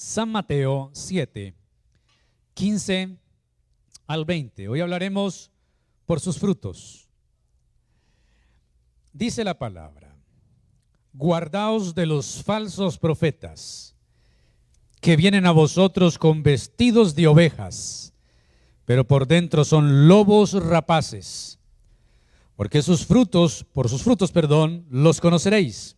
San Mateo 7, 15 al 20. Hoy hablaremos por sus frutos. Dice la palabra, guardaos de los falsos profetas que vienen a vosotros con vestidos de ovejas, pero por dentro son lobos rapaces. Porque sus frutos, por sus frutos, perdón, los conoceréis.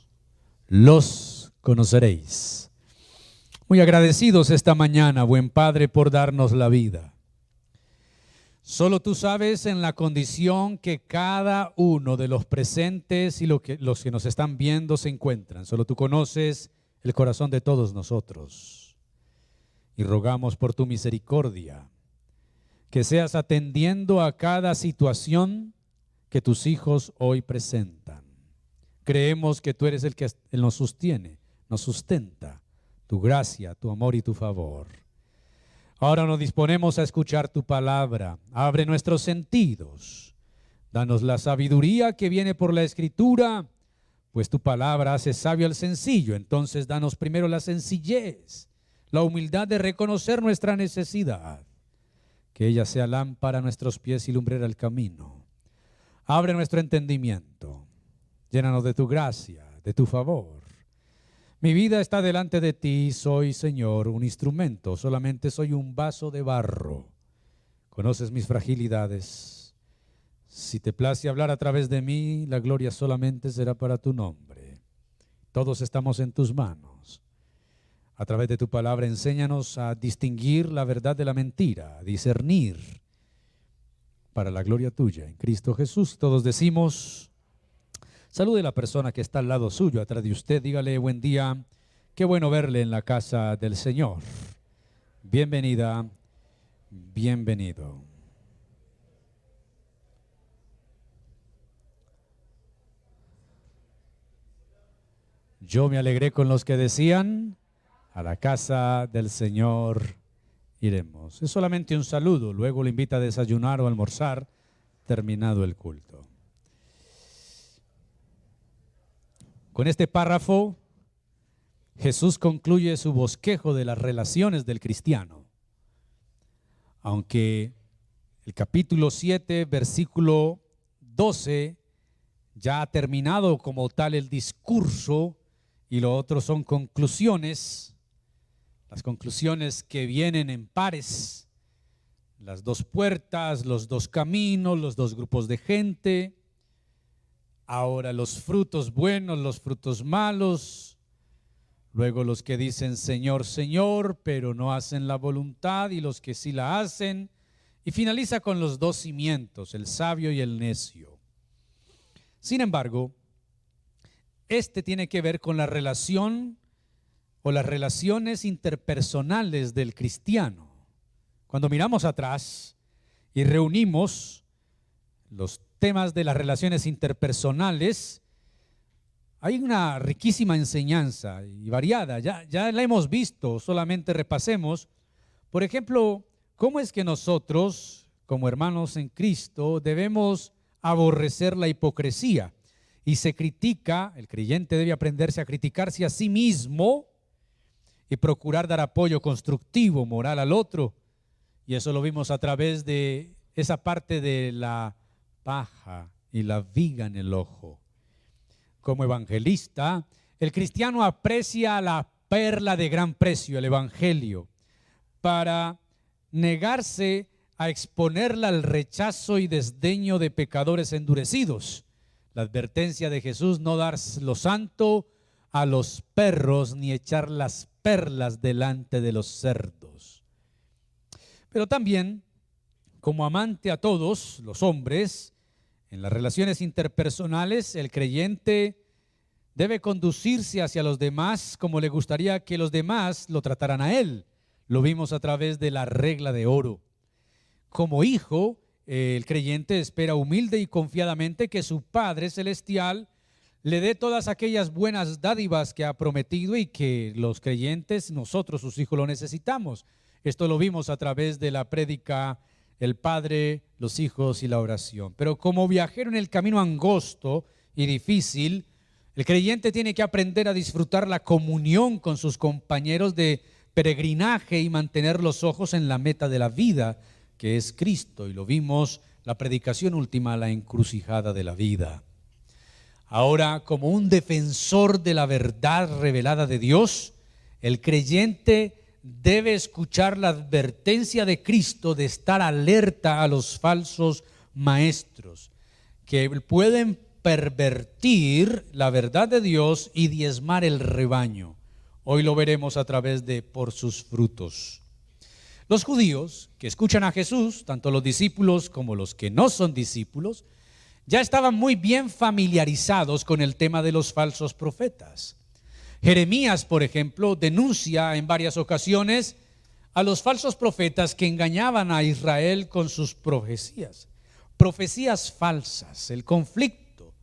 los conoceréis. Muy agradecidos esta mañana, buen Padre, por darnos la vida. Solo tú sabes en la condición que cada uno de los presentes y los que, los que nos están viendo se encuentran. Solo tú conoces el corazón de todos nosotros. Y rogamos por tu misericordia que seas atendiendo a cada situación que tus hijos hoy presentan. Creemos que tú eres el que nos sostiene, nos sustenta, tu gracia, tu amor y tu favor. Ahora nos disponemos a escuchar tu palabra. Abre nuestros sentidos. Danos la sabiduría que viene por la escritura, pues tu palabra hace sabio al sencillo. Entonces danos primero la sencillez, la humildad de reconocer nuestra necesidad. Que ella sea lámpara a nuestros pies y lumbrera el camino. Abre nuestro entendimiento Llénanos de tu gracia, de tu favor. Mi vida está delante de ti, soy Señor, un instrumento, solamente soy un vaso de barro. Conoces mis fragilidades. Si te place hablar a través de mí, la gloria solamente será para tu nombre. Todos estamos en tus manos. A través de tu palabra, enséñanos a distinguir la verdad de la mentira, a discernir para la gloria tuya en Cristo Jesús. Todos decimos, Salude a la persona que está al lado suyo, atrás de usted. Dígale buen día. Qué bueno verle en la casa del Señor. Bienvenida, bienvenido. Yo me alegré con los que decían, a la casa del Señor iremos. Es solamente un saludo, luego le invita a desayunar o almorzar, terminado el culto. Con este párrafo, Jesús concluye su bosquejo de las relaciones del cristiano. Aunque el capítulo 7, versículo 12, ya ha terminado como tal el discurso y lo otro son conclusiones, las conclusiones que vienen en pares, las dos puertas, los dos caminos, los dos grupos de gente, Ahora los frutos buenos, los frutos malos. Luego los que dicen Señor, Señor, pero no hacen la voluntad y los que sí la hacen. Y finaliza con los dos cimientos, el sabio y el necio. Sin embargo, este tiene que ver con la relación o las relaciones interpersonales del cristiano. Cuando miramos atrás y reunimos los temas de las relaciones interpersonales, hay una riquísima enseñanza y variada, ya, ya la hemos visto, solamente repasemos. Por ejemplo, ¿cómo es que nosotros, como hermanos en Cristo, debemos aborrecer la hipocresía? Y se critica, el creyente debe aprenderse a criticarse a sí mismo y procurar dar apoyo constructivo, moral al otro. Y eso lo vimos a través de esa parte de la paja y la viga en el ojo. Como evangelista, el cristiano aprecia la perla de gran precio, el Evangelio, para negarse a exponerla al rechazo y desdeño de pecadores endurecidos. La advertencia de Jesús, no dar lo santo a los perros ni echar las perlas delante de los cerdos. Pero también como amante a todos los hombres, en las relaciones interpersonales, el creyente debe conducirse hacia los demás como le gustaría que los demás lo trataran a él. Lo vimos a través de la regla de oro. Como hijo, el creyente espera humilde y confiadamente que su Padre Celestial le dé todas aquellas buenas dádivas que ha prometido y que los creyentes, nosotros sus hijos, lo necesitamos. Esto lo vimos a través de la prédica El Padre, los hijos y la oración. Pero como viajero en el camino angosto y difícil, el creyente tiene que aprender a disfrutar la comunión con sus compañeros de peregrinaje y mantener los ojos en la meta de la vida, que es Cristo. Y lo vimos la predicación última, la encrucijada de la vida. Ahora, como un defensor de la verdad revelada de Dios, el creyente debe escuchar la advertencia de Cristo de estar alerta a los falsos maestros, que pueden pervertir la verdad de Dios y diezmar el rebaño. Hoy lo veremos a través de por sus frutos. Los judíos que escuchan a Jesús, tanto los discípulos como los que no son discípulos, ya estaban muy bien familiarizados con el tema de los falsos profetas. Jeremías, por ejemplo, denuncia en varias ocasiones a los falsos profetas que engañaban a Israel con sus profecías. Profecías falsas, el conflicto.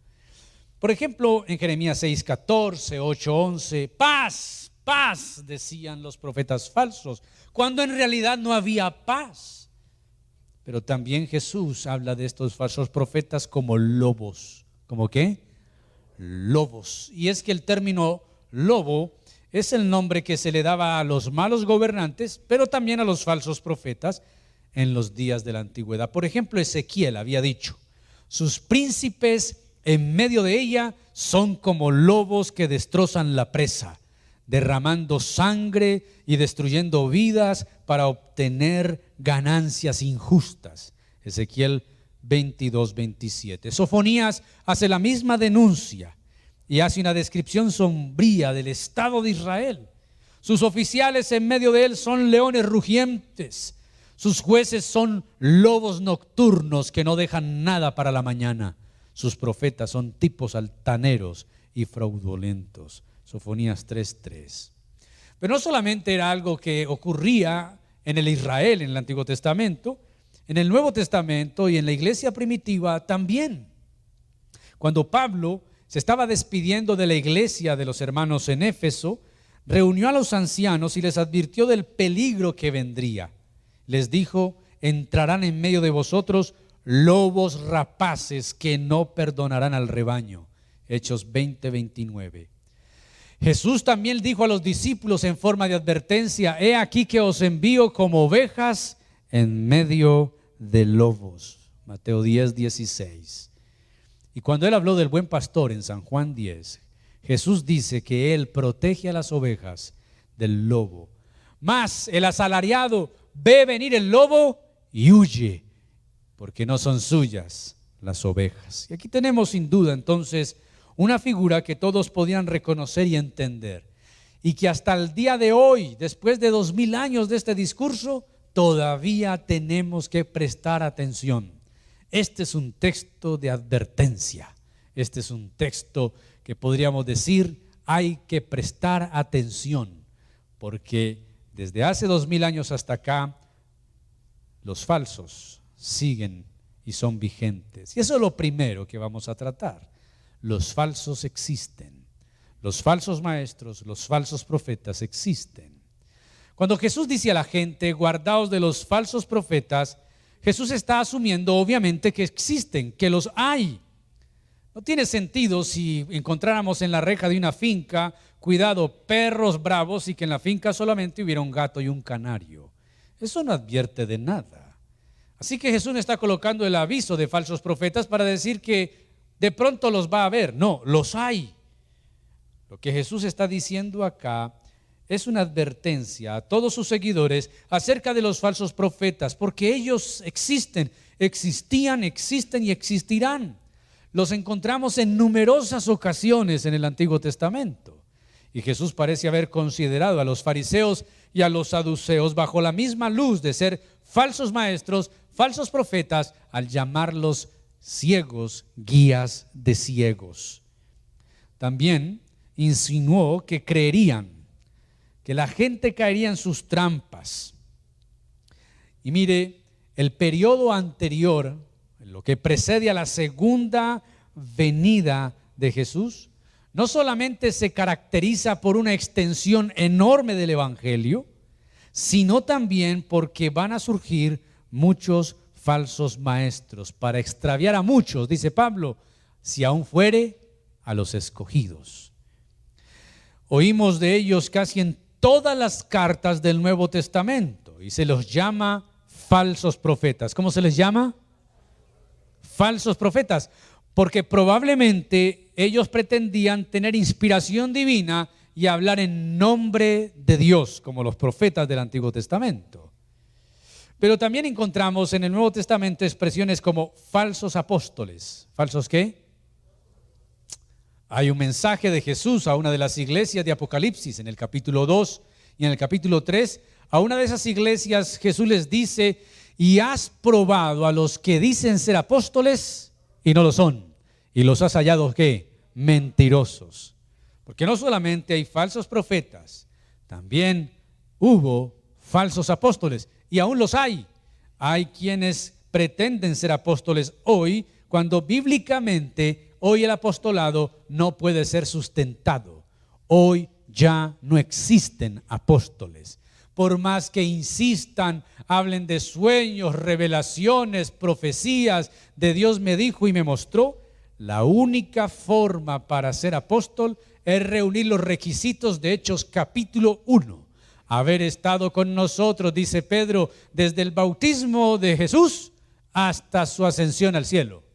Por ejemplo, en Jeremías 6, 14, 8, 11, paz, paz, decían los profetas falsos, cuando en realidad no había paz. Pero también Jesús habla de estos falsos profetas como lobos. ¿Como qué? Lobos. Y es que el término lobo es el nombre que se le daba a los malos gobernantes, pero también a los falsos profetas en los días de la antigüedad. Por ejemplo, Ezequiel había dicho, sus príncipes en medio de ella son como lobos que destrozan la presa, derramando sangre y destruyendo vidas para obtener ganancias injustas. Ezequiel 22, 27. Sofonías hace la misma denuncia y hace una descripción sombría del Estado de Israel. Sus oficiales en medio de él son leones rugientes. Sus jueces son lobos nocturnos que no dejan nada para la mañana. Sus profetas son tipos altaneros y fraudulentos. Sofonías 3:3. Pero no solamente era algo que ocurría en el Israel en el Antiguo Testamento, en el Nuevo Testamento y en la iglesia primitiva también. Cuando Pablo se estaba despidiendo de la iglesia de los hermanos en Éfeso, reunió a los ancianos y les advirtió del peligro que vendría. Les dijo, entrarán en medio de vosotros lobos rapaces que no perdonarán al rebaño. Hechos 20, 29. Jesús también dijo a los discípulos en forma de advertencia, he aquí que os envío como ovejas en medio de lobos. Mateo 10, 16. Y cuando él habló del buen pastor en San Juan 10, Jesús dice que él protege a las ovejas del lobo. Más el asalariado ve venir el lobo y huye, porque no son suyas las ovejas. Y aquí tenemos sin duda entonces una figura que todos podían reconocer y entender. Y que hasta el día de hoy, después de dos mil años de este discurso, todavía tenemos que prestar atención. Este es un texto de advertencia. Este es un texto que podríamos decir hay que prestar atención, porque desde hace dos mil años hasta acá, los falsos siguen y son vigentes. Y eso es lo primero que vamos a tratar. Los falsos existen. Los falsos maestros, los falsos profetas existen. Cuando Jesús dice a la gente, guardaos de los falsos profetas, Jesús está asumiendo obviamente que existen, que los hay. No tiene sentido si encontráramos en la reja de una finca, cuidado, perros bravos y que en la finca solamente hubiera un gato y un canario. Eso no advierte de nada. Así que Jesús está colocando el aviso de falsos profetas para decir que de pronto los va a ver. No, los hay. Lo que Jesús está diciendo acá es una advertencia a todos sus seguidores acerca de los falsos profetas, porque ellos existen, existían, existen y existirán. Los encontramos en numerosas ocasiones en el Antiguo Testamento. Y Jesús parece haber considerado a los fariseos y a los saduceos bajo la misma luz de ser falsos maestros, falsos profetas, al llamarlos ciegos, guías de ciegos. También insinuó que creerían, que la gente caería en sus trampas. Y mire, el periodo anterior, lo que precede a la segunda venida de Jesús, no solamente se caracteriza por una extensión enorme del Evangelio, sino también porque van a surgir muchos falsos maestros para extraviar a muchos, dice Pablo, si aún fuere a los escogidos. Oímos de ellos casi en todas las cartas del Nuevo Testamento y se los llama falsos profetas. ¿Cómo se les llama? Falsos profetas, porque probablemente ellos pretendían tener inspiración divina y hablar en nombre de Dios, como los profetas del Antiguo Testamento. Pero también encontramos en el Nuevo Testamento expresiones como falsos apóstoles. ¿Falsos qué? Hay un mensaje de Jesús a una de las iglesias de Apocalipsis en el capítulo 2 y en el capítulo 3. A una de esas iglesias Jesús les dice, y has probado a los que dicen ser apóstoles y no lo son. Y los has hallado qué? Mentirosos. Porque no solamente hay falsos profetas, también hubo falsos apóstoles y aún los hay. Hay quienes pretenden ser apóstoles hoy cuando bíblicamente hoy el apostolado no puede ser sustentado. Hoy ya no existen apóstoles. Por más que insistan, hablen de sueños, revelaciones, profecías, de Dios me dijo y me mostró, la única forma para ser apóstol es reunir los requisitos de Hechos capítulo 1. Haber estado con nosotros, dice Pedro, desde el bautismo de Jesús hasta su ascensión al cielo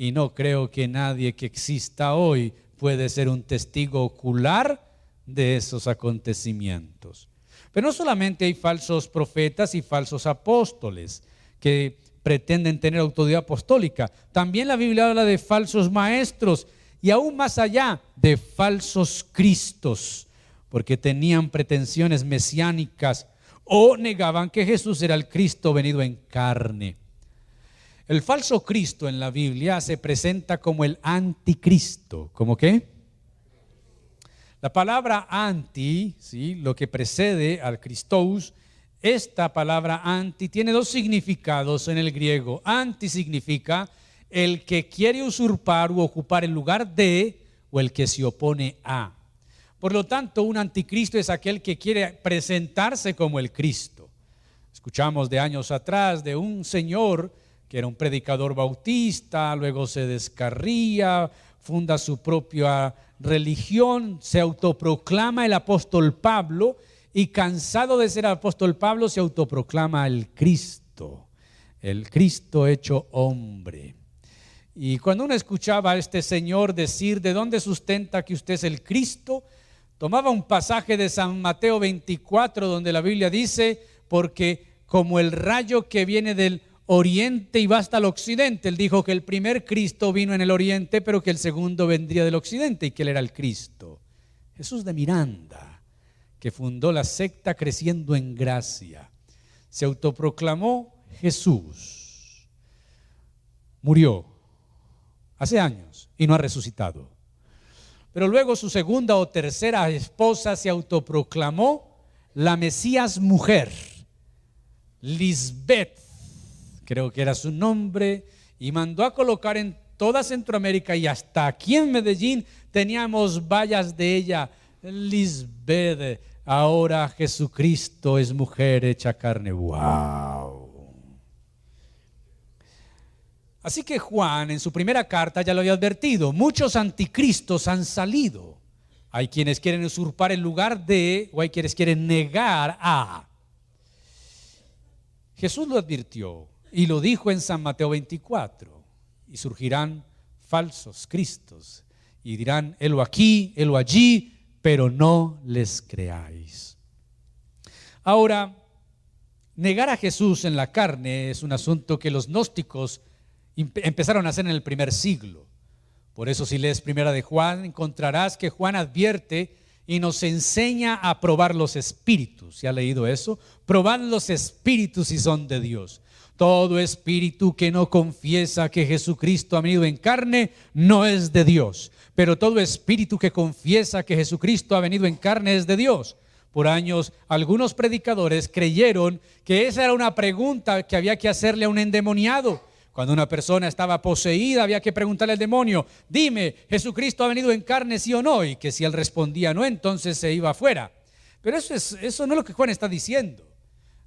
y no creo que nadie que exista hoy puede ser un testigo ocular de esos acontecimientos. Pero no solamente hay falsos profetas y falsos apóstoles que pretenden tener autoridad apostólica, también la Biblia habla de falsos maestros y aún más allá de falsos cristos, porque tenían pretensiones mesiánicas o negaban que Jesús era el Cristo venido en carne. El falso Cristo en la Biblia se presenta como el anticristo. ¿Cómo qué? La palabra anti, ¿sí? lo que precede al Christos, esta palabra anti tiene dos significados en el griego. Anti significa el que quiere usurpar u ocupar el lugar de o el que se opone a. Por lo tanto, un anticristo es aquel que quiere presentarse como el Cristo. Escuchamos de años atrás de un señor que era un predicador bautista, luego se descarría, funda su propia religión, se autoproclama el apóstol Pablo y cansado de ser apóstol Pablo se autoproclama el Cristo, el Cristo hecho hombre. Y cuando uno escuchaba a este señor decir, ¿de dónde sustenta que usted es el Cristo? Tomaba un pasaje de San Mateo 24 donde la Biblia dice, porque como el rayo que viene del oriente y va hasta el occidente. Él dijo que el primer Cristo vino en el oriente, pero que el segundo vendría del occidente y que él era el Cristo. Jesús de Miranda, que fundó la secta creciendo en gracia, se autoproclamó Jesús. Murió hace años y no ha resucitado. Pero luego su segunda o tercera esposa se autoproclamó la Mesías mujer, Lisbeth creo que era su nombre, y mandó a colocar en toda Centroamérica y hasta aquí en Medellín teníamos vallas de ella. Lisbeth, ahora Jesucristo es mujer hecha carne. ¡Wow! Así que Juan en su primera carta ya lo había advertido, muchos anticristos han salido. Hay quienes quieren usurpar el lugar de, o hay quienes quieren negar a. Jesús lo advirtió. Y lo dijo en San Mateo 24. Y surgirán falsos cristos y dirán, helo aquí, helo allí, pero no les creáis. Ahora, negar a Jesús en la carne es un asunto que los gnósticos empezaron a hacer en el primer siglo. Por eso si lees primera de Juan, encontrarás que Juan advierte y nos enseña a probar los espíritus. ¿Se ha leído eso? Probad los espíritus si son de Dios. Todo espíritu que no confiesa que Jesucristo ha venido en carne no es de Dios. Pero todo espíritu que confiesa que Jesucristo ha venido en carne es de Dios. Por años, algunos predicadores creyeron que esa era una pregunta que había que hacerle a un endemoniado. Cuando una persona estaba poseída, había que preguntarle al demonio, dime, ¿Jesucristo ha venido en carne, sí o no? Y que si él respondía no, entonces se iba afuera. Pero eso, es, eso no es lo que Juan está diciendo.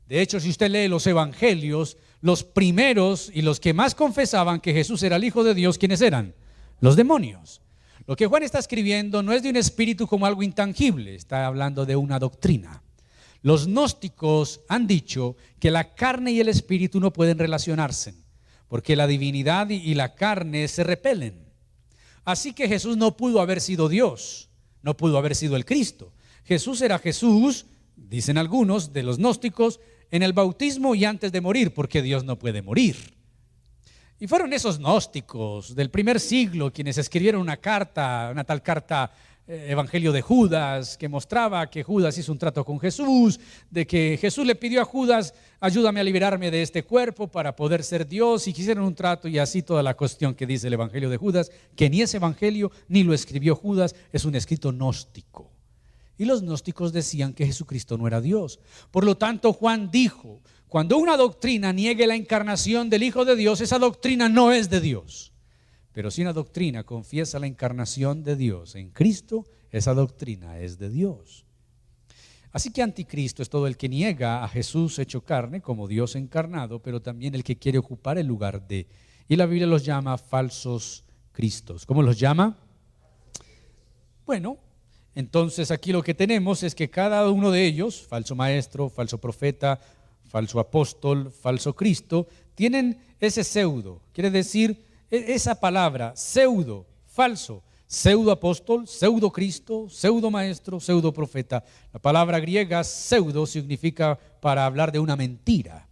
De hecho, si usted lee los evangelios, los primeros y los que más confesaban que Jesús era el Hijo de Dios, ¿quiénes eran? Los demonios. Lo que Juan está escribiendo no es de un espíritu como algo intangible, está hablando de una doctrina. Los gnósticos han dicho que la carne y el espíritu no pueden relacionarse, porque la divinidad y la carne se repelen. Así que Jesús no pudo haber sido Dios, no pudo haber sido el Cristo. Jesús era Jesús, dicen algunos de los gnósticos, en el bautismo y antes de morir, porque Dios no puede morir. Y fueron esos gnósticos del primer siglo quienes escribieron una carta, una tal carta eh, Evangelio de Judas, que mostraba que Judas hizo un trato con Jesús, de que Jesús le pidió a Judas, ayúdame a liberarme de este cuerpo para poder ser Dios, y quisieron un trato y así toda la cuestión que dice el Evangelio de Judas, que ni ese Evangelio ni lo escribió Judas, es un escrito gnóstico. Y los gnósticos decían que Jesucristo no era Dios. Por lo tanto, Juan dijo, cuando una doctrina niegue la encarnación del Hijo de Dios, esa doctrina no es de Dios. Pero si una doctrina confiesa la encarnación de Dios en Cristo, esa doctrina es de Dios. Así que anticristo es todo el que niega a Jesús hecho carne como Dios encarnado, pero también el que quiere ocupar el lugar de. Y la Biblia los llama falsos cristos. ¿Cómo los llama? Bueno, entonces aquí lo que tenemos es que cada uno de ellos, falso maestro, falso profeta, falso apóstol, falso Cristo, tienen ese pseudo, quiere decir e, esa palabra, pseudo, falso, pseudo apóstol, pseudo Cristo, pseudo maestro, pseudo profeta. La palabra griega pseudo significa para hablar de una mentira.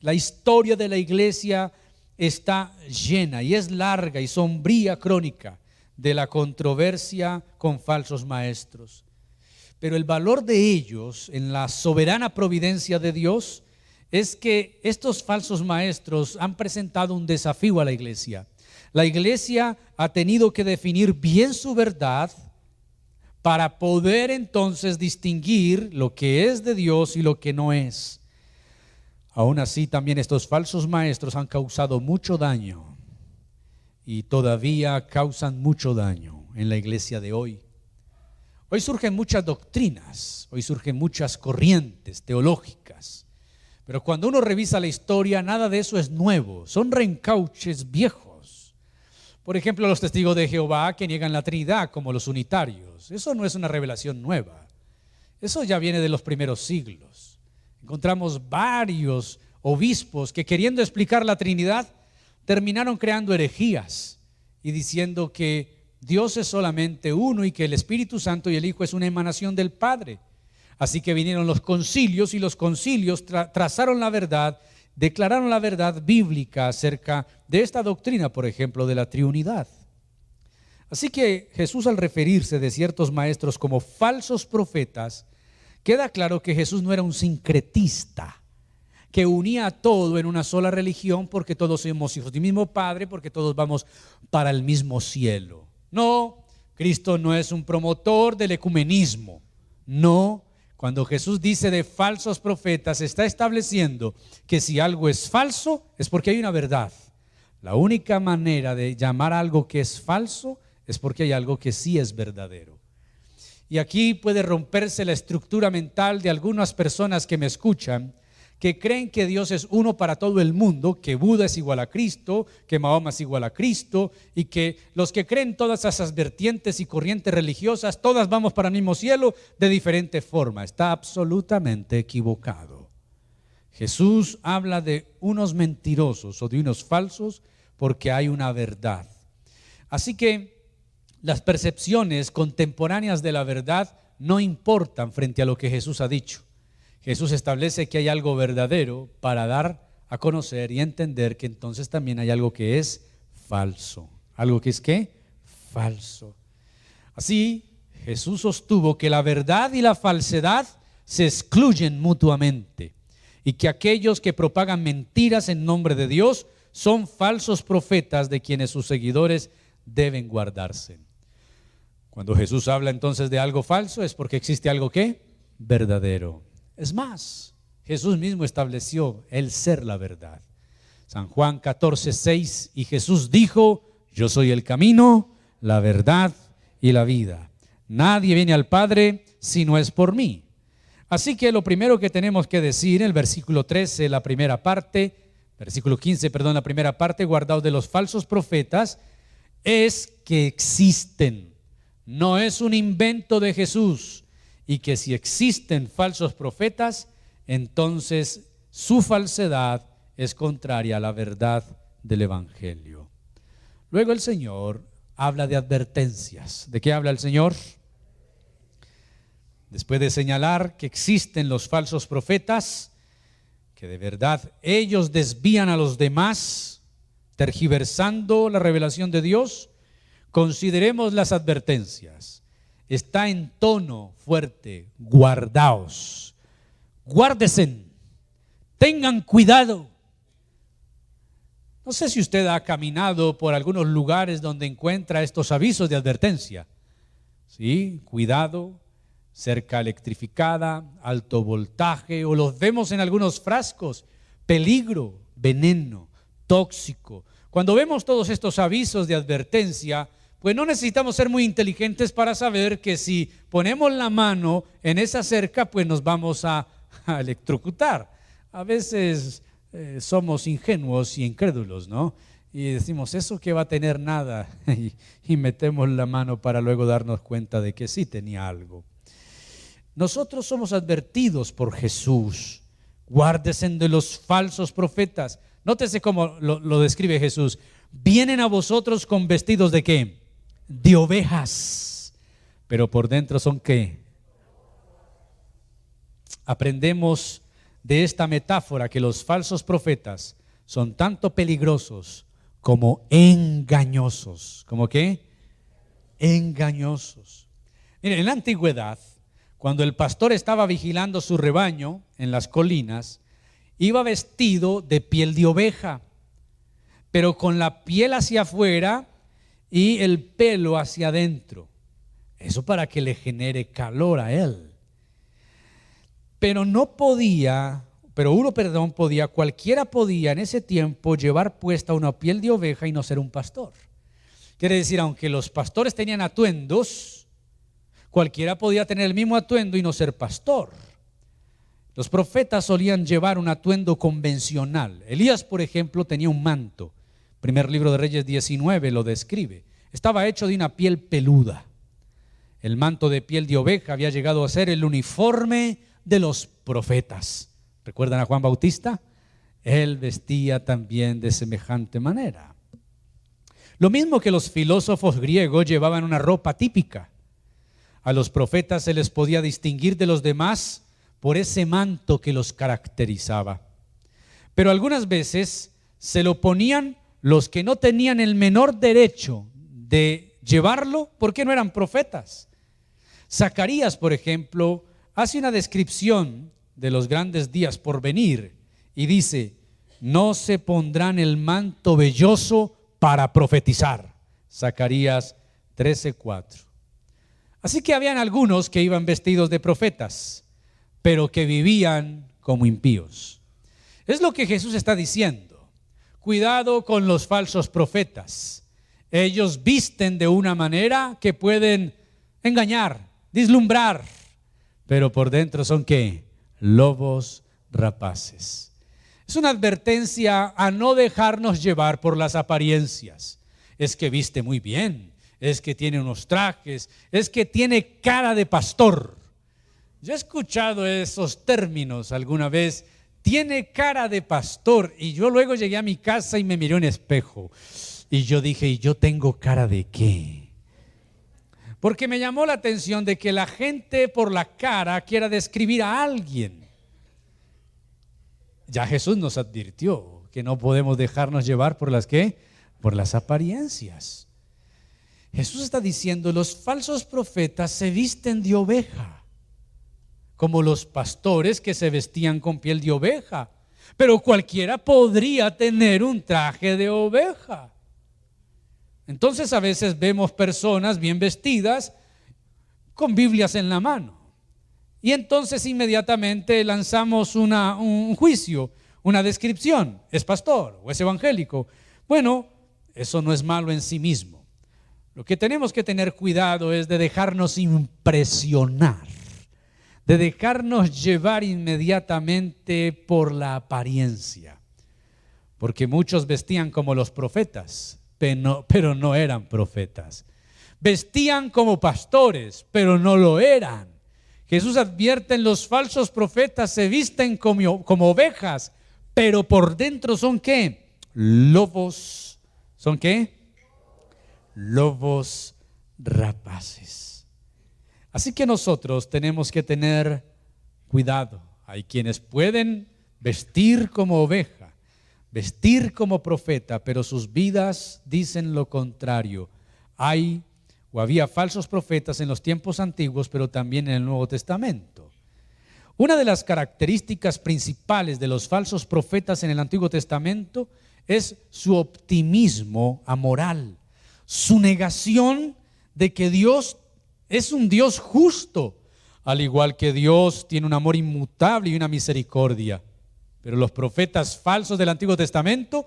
La historia de la iglesia está llena y es larga y sombría crónica de la controversia con falsos maestros. Pero el valor de ellos en la soberana providencia de Dios es que estos falsos maestros han presentado un desafío a la iglesia. La iglesia ha tenido que definir bien su verdad para poder entonces distinguir lo que es de Dios y lo que no es. Aún así, también estos falsos maestros han causado mucho daño y todavía causan mucho daño en la iglesia de hoy. Hoy surgen muchas doctrinas, hoy surgen muchas corrientes teológicas pero cuando uno revisa la historia, nada de eso es nuevo, son reencauches viejos. Por ejemplo, los testigos de Jehová que niegan la Trinidad como los unitarios. Eso no es una revelación nueva. Eso ya viene de los primeros siglos. Encontramos varios obispos que queriendo explicar la Trinidad terminaron creando herejías y diciendo que Dios es solamente uno y que el Espíritu Santo y el Hijo es una emanación del Padre. Así que vinieron los concilios y los concilios trazaron la verdad, declararon la verdad bíblica acerca de esta doctrina, por ejemplo, de la triunidad. Así que Jesús al referirse de ciertos maestros como falsos profetas, queda claro que Jesús no era un sincretista, que unía a todo en una sola religión porque todos somos hijos del mismo Padre, porque todos vamos para el mismo cielo. No, Cristo no es un promotor del ecumenismo. No, cuando Jesús dice de falsos profetas, está estableciendo que si algo es falso es porque hay una verdad. La única manera de llamar algo que es falso es porque hay algo que sí es verdadero. Y aquí puede romperse la estructura mental de algunas personas que me escuchan que creen que Dios es uno para todo el mundo, que Buda es igual a Cristo, que Mahoma es igual a Cristo, y que los que creen todas esas vertientes y corrientes religiosas, todas vamos para el mismo cielo de diferente forma. Está absolutamente equivocado. Jesús habla de unos mentirosos o de unos falsos porque hay una verdad. Así que las percepciones contemporáneas de la verdad no importan frente a lo que Jesús ha dicho. Jesús establece que hay algo verdadero para dar a conocer y entender que entonces también hay algo que es falso. ¿Algo que es qué? Falso. Así, Jesús sostuvo que la verdad y la falsedad se excluyen mutuamente. y que aquellos que propagan mentiras en nombre de Dios son falsos profetas de quienes sus seguidores deben guardarse. Cuando Jesús habla entonces de algo falso es porque existe algo que verdadero. Es más, Jesús mismo estableció el ser la verdad. San Juan 14, 6, y Jesús dijo, yo soy el camino, la verdad y la vida. Nadie viene al Padre si no es por mí. Así que lo primero que tenemos que decir, en el versículo 13, la primera parte, versículo 15, perdón, la primera parte, guardados de los falsos profetas, es que existen. No es un invento de Jesús. Y que si existen falsos profetas, entonces su falsedad es contraria a la verdad del Evangelio. Luego el Señor habla de advertencias. ¿De qué habla el Señor? Después de señalar que existen los falsos profetas, que de verdad ellos desvían a los demás, tergiversando la revelación de Dios, consideremos las advertencias. Está en tono fuerte, guardaos, guárdesen, tengan cuidado. No sé si usted ha caminado por algunos lugares donde encuentra estos avisos de advertencia. Sí, cuidado, cerca electrificada, alto voltaje, o los vemos en algunos frascos, peligro, veneno, tóxico. Cuando vemos todos estos avisos de advertencia, pues no necesitamos ser muy inteligentes para saber que si ponemos la mano en esa cerca, pues nos vamos a, electrocutar. A veces eh, somos ingenuos y incrédulos, ¿no? Y decimos, ¿eso que va a tener nada? y, metemos la mano para luego darnos cuenta de que sí tenía algo. Nosotros somos advertidos por Jesús. Guárdese de los falsos profetas. Nótese cómo lo, lo, describe Jesús. Vienen a vosotros con vestidos de qué? De ovejas. Pero por dentro son qué? Aprendemos de esta metáfora que los falsos profetas son tanto peligrosos como engañosos. ¿Cómo qué? Engañosos. Miren, en la antigüedad, cuando el pastor estaba vigilando su rebaño en las colinas, iba vestido de piel de oveja, pero con la piel hacia afuera y el pelo hacia adentro. Eso para que le genere calor a él pero no podía, pero uno, perdón, podía, cualquiera podía en ese tiempo llevar puesta una piel de oveja y no ser un pastor. Quiere decir, aunque los pastores tenían atuendos, cualquiera podía tener el mismo atuendo y no ser pastor. Los profetas solían llevar un atuendo convencional. Elías, por ejemplo, tenía un manto. Primer libro de Reyes 19 lo describe. Estaba hecho de una piel peluda. El manto de piel de oveja había llegado a ser el uniforme de los profetas. ¿Recuerdan a Juan Bautista? Él vestía también de semejante manera. Lo mismo que los filósofos griegos llevaban una ropa típica. A los profetas se les podía distinguir de los demás por ese manto que los caracterizaba. Pero algunas veces se lo ponían los que no tenían el menor derecho de llevarlo porque no eran profetas. Zacarías, por ejemplo, hace una descripción de los grandes días por venir y dice, no se pondrán el manto velloso para profetizar. Zacarías 13:4. Así que habían algunos que iban vestidos de profetas, pero que vivían como impíos. Es lo que Jesús está diciendo. Cuidado con los falsos profetas. Ellos visten de una manera que pueden engañar, dislumbrar, pero por dentro son qué? Lobos rapaces. Es una advertencia a no dejarnos llevar por las apariencias. Es que viste muy bien, es que tiene unos trajes, es que tiene cara de pastor. Yo he escuchado esos términos alguna vez, tiene cara de pastor, y yo luego llegué a mi casa y me miré en espejo, y yo dije, ¿y yo tengo cara de qué? Porque me llamó la atención de que la gente por la cara quiera describir a alguien. Ya Jesús nos advirtió que no podemos dejarnos llevar por las que por las apariencias. Jesús está diciendo, los falsos profetas se visten de oveja. Como los pastores que se vestían con piel de oveja, pero cualquiera podría tener un traje de oveja. Entonces a veces vemos personas bien vestidas con Biblias en la mano. Y entonces inmediatamente lanzamos un juicio, una descripción. Es pastor o es evangélico. Bueno, eso no es malo en sí mismo. Lo que tenemos que tener cuidado es de dejarnos impresionar, de dejarnos llevar inmediatamente por la apariencia. Porque muchos vestían como los profetas, pero no, eran profetas. Vestían como pastores, pero no lo eran. Jesús advierte en los falsos profetas se visten como, como ovejas, pero por dentro son qué? Lobos. ¿Son qué? Lobos rapaces. Así que nosotros tenemos que tener cuidado. Hay quienes pueden vestir como ovejas vestir como profeta, pero sus vidas dicen lo contrario. Hay o había falsos profetas en los tiempos antiguos, pero también en el Nuevo Testamento. Una de las características principales de los falsos profetas en el Antiguo Testamento es su optimismo amoral, su negación de que Dios es un Dios justo, al igual que Dios tiene un amor inmutable y una misericordia. Pero los profetas falsos del Antiguo Testamento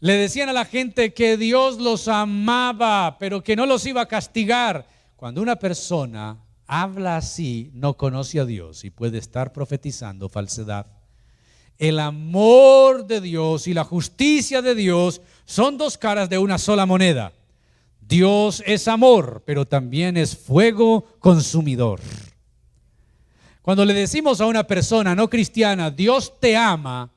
le decían a la gente que Dios los amaba, pero que no los iba a castigar. Cuando una persona habla así, no conoce a Dios y puede estar profetizando falsedad. El amor de Dios y la justicia de Dios son dos caras de una sola moneda. Dios es amor, pero también es fuego consumidor. Cuando le decimos a una persona no cristiana, Dios te ama,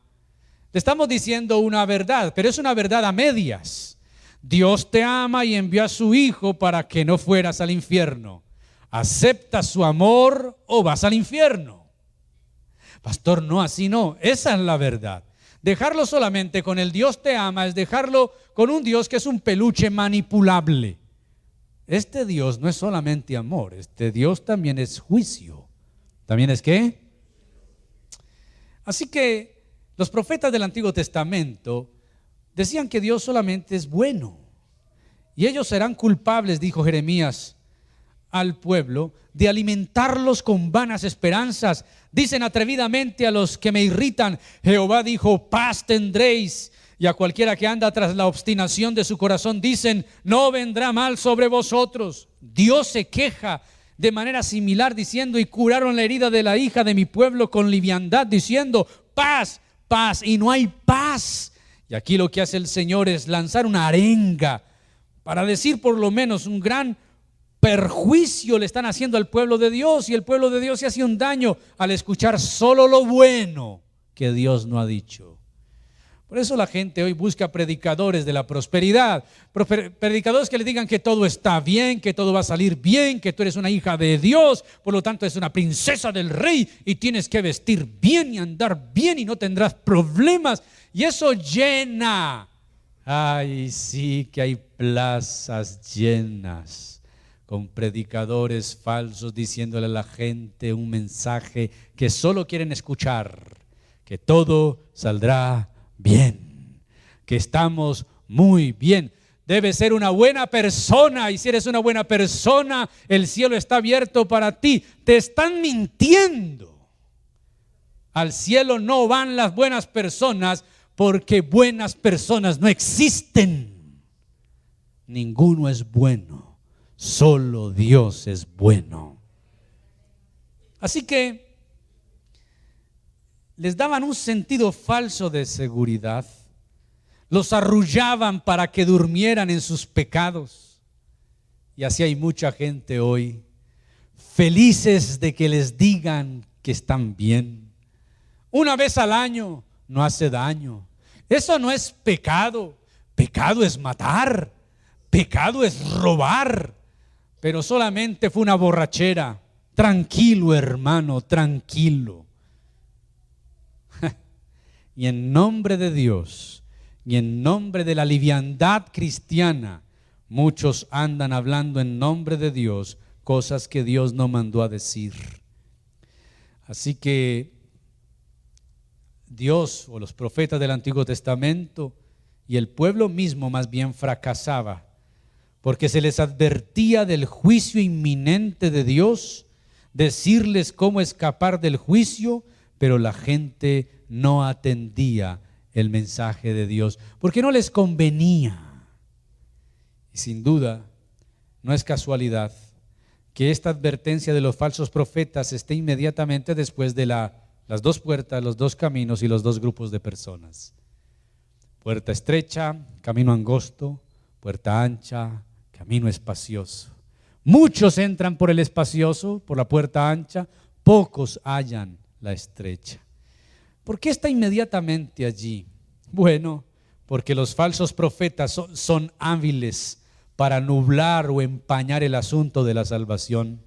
le estamos diciendo una verdad, pero es una verdad a medias. Dios te ama y envió a su Hijo para que no fueras al infierno. ¿Aceptas su amor o vas al infierno? Pastor, no, así no. Esa es la verdad. Dejarlo solamente con el Dios te ama es dejarlo con un Dios que es un peluche manipulable. Este Dios no es solamente amor, este Dios también es juicio. ¿También es qué? Así que los profetas del Antiguo Testamento decían que Dios solamente es bueno. Y ellos serán culpables, dijo Jeremías al pueblo, de alimentarlos con vanas esperanzas. Dicen atrevidamente a los que me irritan, Jehová dijo, paz tendréis. Y a cualquiera que anda tras la obstinación de su corazón dicen, no vendrá mal sobre vosotros. Dios se queja de manera similar diciendo, y curaron la herida de la hija de mi pueblo con liviandad, diciendo, paz, paz, y no hay paz. Y aquí lo que hace el Señor es lanzar una arenga para decir por lo menos un gran perjuicio le están haciendo al pueblo de Dios y el pueblo de Dios se hace un daño al escuchar solo lo bueno que Dios no ha dicho. Por eso la gente hoy busca predicadores de la prosperidad, predicadores que le digan que todo está bien, que todo va a salir bien, que tú eres una hija de Dios, por lo tanto es una princesa del rey y tienes que vestir bien y andar bien y no tendrás problemas. Y eso llena. Ay, sí que hay plazas llenas con predicadores falsos diciéndole a la gente un mensaje que solo quieren escuchar, que todo saldrá bien, que estamos muy bien. Debes ser una buena persona y si eres una buena persona, el cielo está abierto para ti. Te están mintiendo. Al cielo no van las buenas personas porque buenas personas no existen. Ninguno es bueno, solo Dios es bueno. Así que les daban un sentido falso de seguridad, los arrullaban para que durmieran en sus pecados. Y así hay mucha gente hoy, felices de que les digan que están bien. Una vez al año no hace daño. Eso no es pecado. Pecado es matar. Pecado es robar. Pero solamente fue una borrachera. Tranquilo, hermano, tranquilo. Y en nombre de Dios y en nombre de la liviandad cristiana, muchos andan hablando en nombre de Dios cosas que Dios no mandó a decir. Así que Dios o los profetas del Antiguo Testamento y el pueblo mismo más bien fracasaba, porque se les advertía del juicio inminente de Dios, decirles cómo escapar del juicio, pero la gente no atendía el mensaje de Dios, porque no les convenía. Y sin duda, no es casualidad que esta advertencia de los falsos profetas esté inmediatamente después de la, las dos puertas, los dos caminos y los dos grupos de personas. Puerta estrecha, camino angosto, puerta ancha, camino espacioso. Muchos entran por el espacioso, por la puerta ancha, pocos hallan la estrecha. ¿Por qué está inmediatamente allí? Bueno, porque los falsos profetas son, son hábiles para nublar o empañar el asunto de la salvación.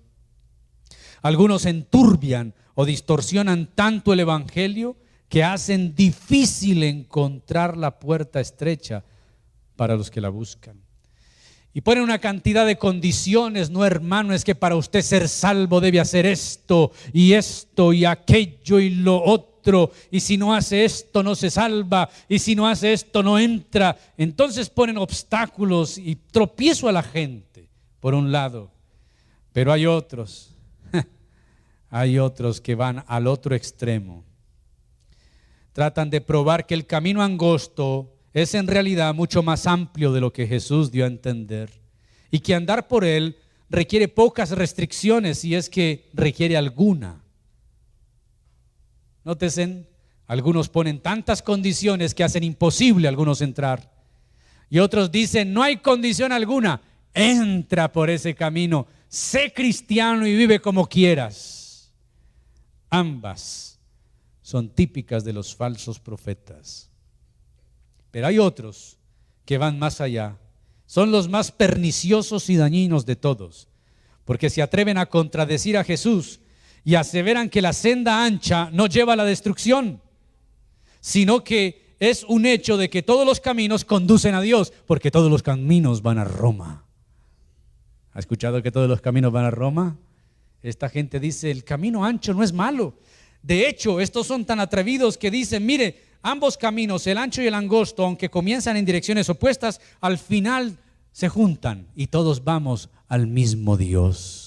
Algunos enturbian o distorsionan tanto el Evangelio que hacen difícil encontrar la puerta estrecha para los que la buscan. Y ponen una cantidad de condiciones, no hermano, es que para usted ser salvo debe hacer esto y esto y aquello y lo otro y si no hace esto no se salva, y si no hace esto no entra. Entonces ponen obstáculos y tropiezo a la gente, por un lado. Pero hay otros, hay otros que van al otro extremo. Tratan de probar que el camino angosto es en realidad mucho más amplio de lo que Jesús dio a entender y que andar por él requiere pocas restricciones si es que requiere alguna. Nótesen, algunos ponen tantas condiciones que hacen imposible a algunos entrar. Y otros dicen, no hay condición alguna, entra por ese camino, sé cristiano y vive como quieras. Ambas son típicas de los falsos profetas. Pero hay otros que van más allá. Son los más perniciosos y dañinos de todos, porque se atreven a contradecir a Jesús y aseveran que la senda ancha no lleva a la destrucción, sino que es un hecho de que todos los caminos conducen a Dios, porque todos los caminos van a Roma. ¿Ha escuchado que todos los caminos van a Roma? Esta gente dice, el camino ancho no es malo. De hecho, estos son tan atrevidos que dicen, mire, ambos caminos, el ancho y el angosto, aunque comienzan en direcciones opuestas, al final se juntan y todos vamos al mismo Dios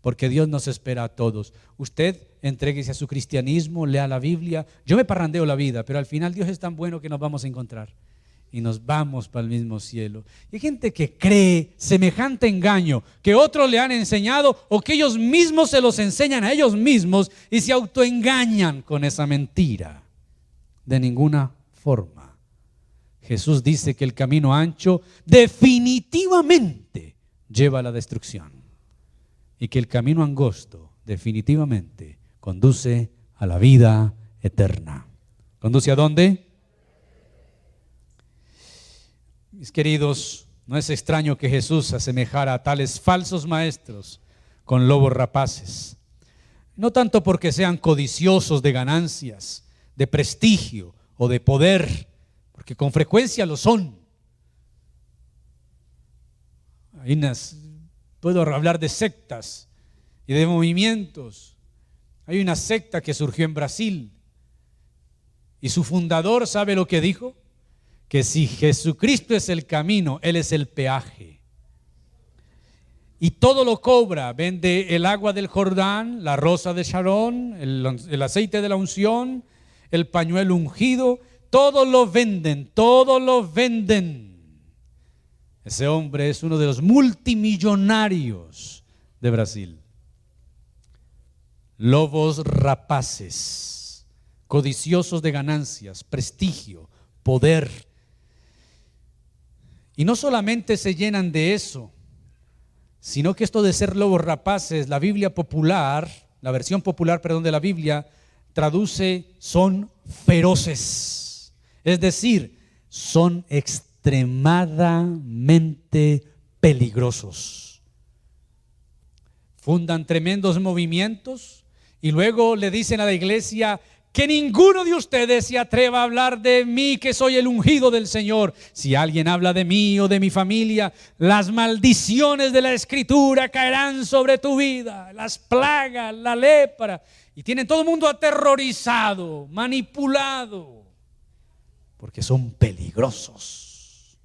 porque Dios nos espera a todos. Usted entréguese a su cristianismo, lea la Biblia. Yo me parrandeo la vida, pero al final Dios es tan bueno que nos vamos a encontrar y nos vamos para el mismo cielo. Y hay gente que cree semejante engaño que otros le han enseñado o que ellos mismos se los enseñan a ellos mismos y se autoengañan con esa mentira. De ninguna forma. Jesús dice que el camino ancho definitivamente lleva a la destrucción y que el camino angosto definitivamente conduce a la vida eterna. ¿Conduce a dónde? Mis queridos, no es extraño que Jesús asemejara a tales falsos maestros con lobos rapaces. No tanto porque sean codiciosos de ganancias, de prestigio o de poder, porque con frecuencia lo son. Hay unas Puedo hablar de sectas y de movimientos. Hay una secta que surgió en Brasil y su fundador sabe lo que dijo, que si Jesucristo es el camino, Él es el peaje. Y todo lo cobra, vende el agua del Jordán, la rosa de Sharon, el, aceite de la unción, el pañuelo ungido, todo lo venden, todo lo venden. Ese hombre es uno de los multimillonarios de Brasil. Lobos rapaces, codiciosos de ganancias, prestigio, poder. Y no solamente se llenan de eso, sino que esto de ser lobos rapaces, la Biblia popular, la versión popular, perdón, de la Biblia, traduce son feroces. Es decir, son extremadamente peligrosos. Fundan tremendos movimientos y luego le dicen a la iglesia que ninguno de ustedes se atreva a hablar de mí, que soy el ungido del Señor. Si alguien habla de mí o de mi familia, las maldiciones de la escritura caerán sobre tu vida, las plagas, la lepra. Y tienen todo el mundo aterrorizado, manipulado, porque son peligrosos.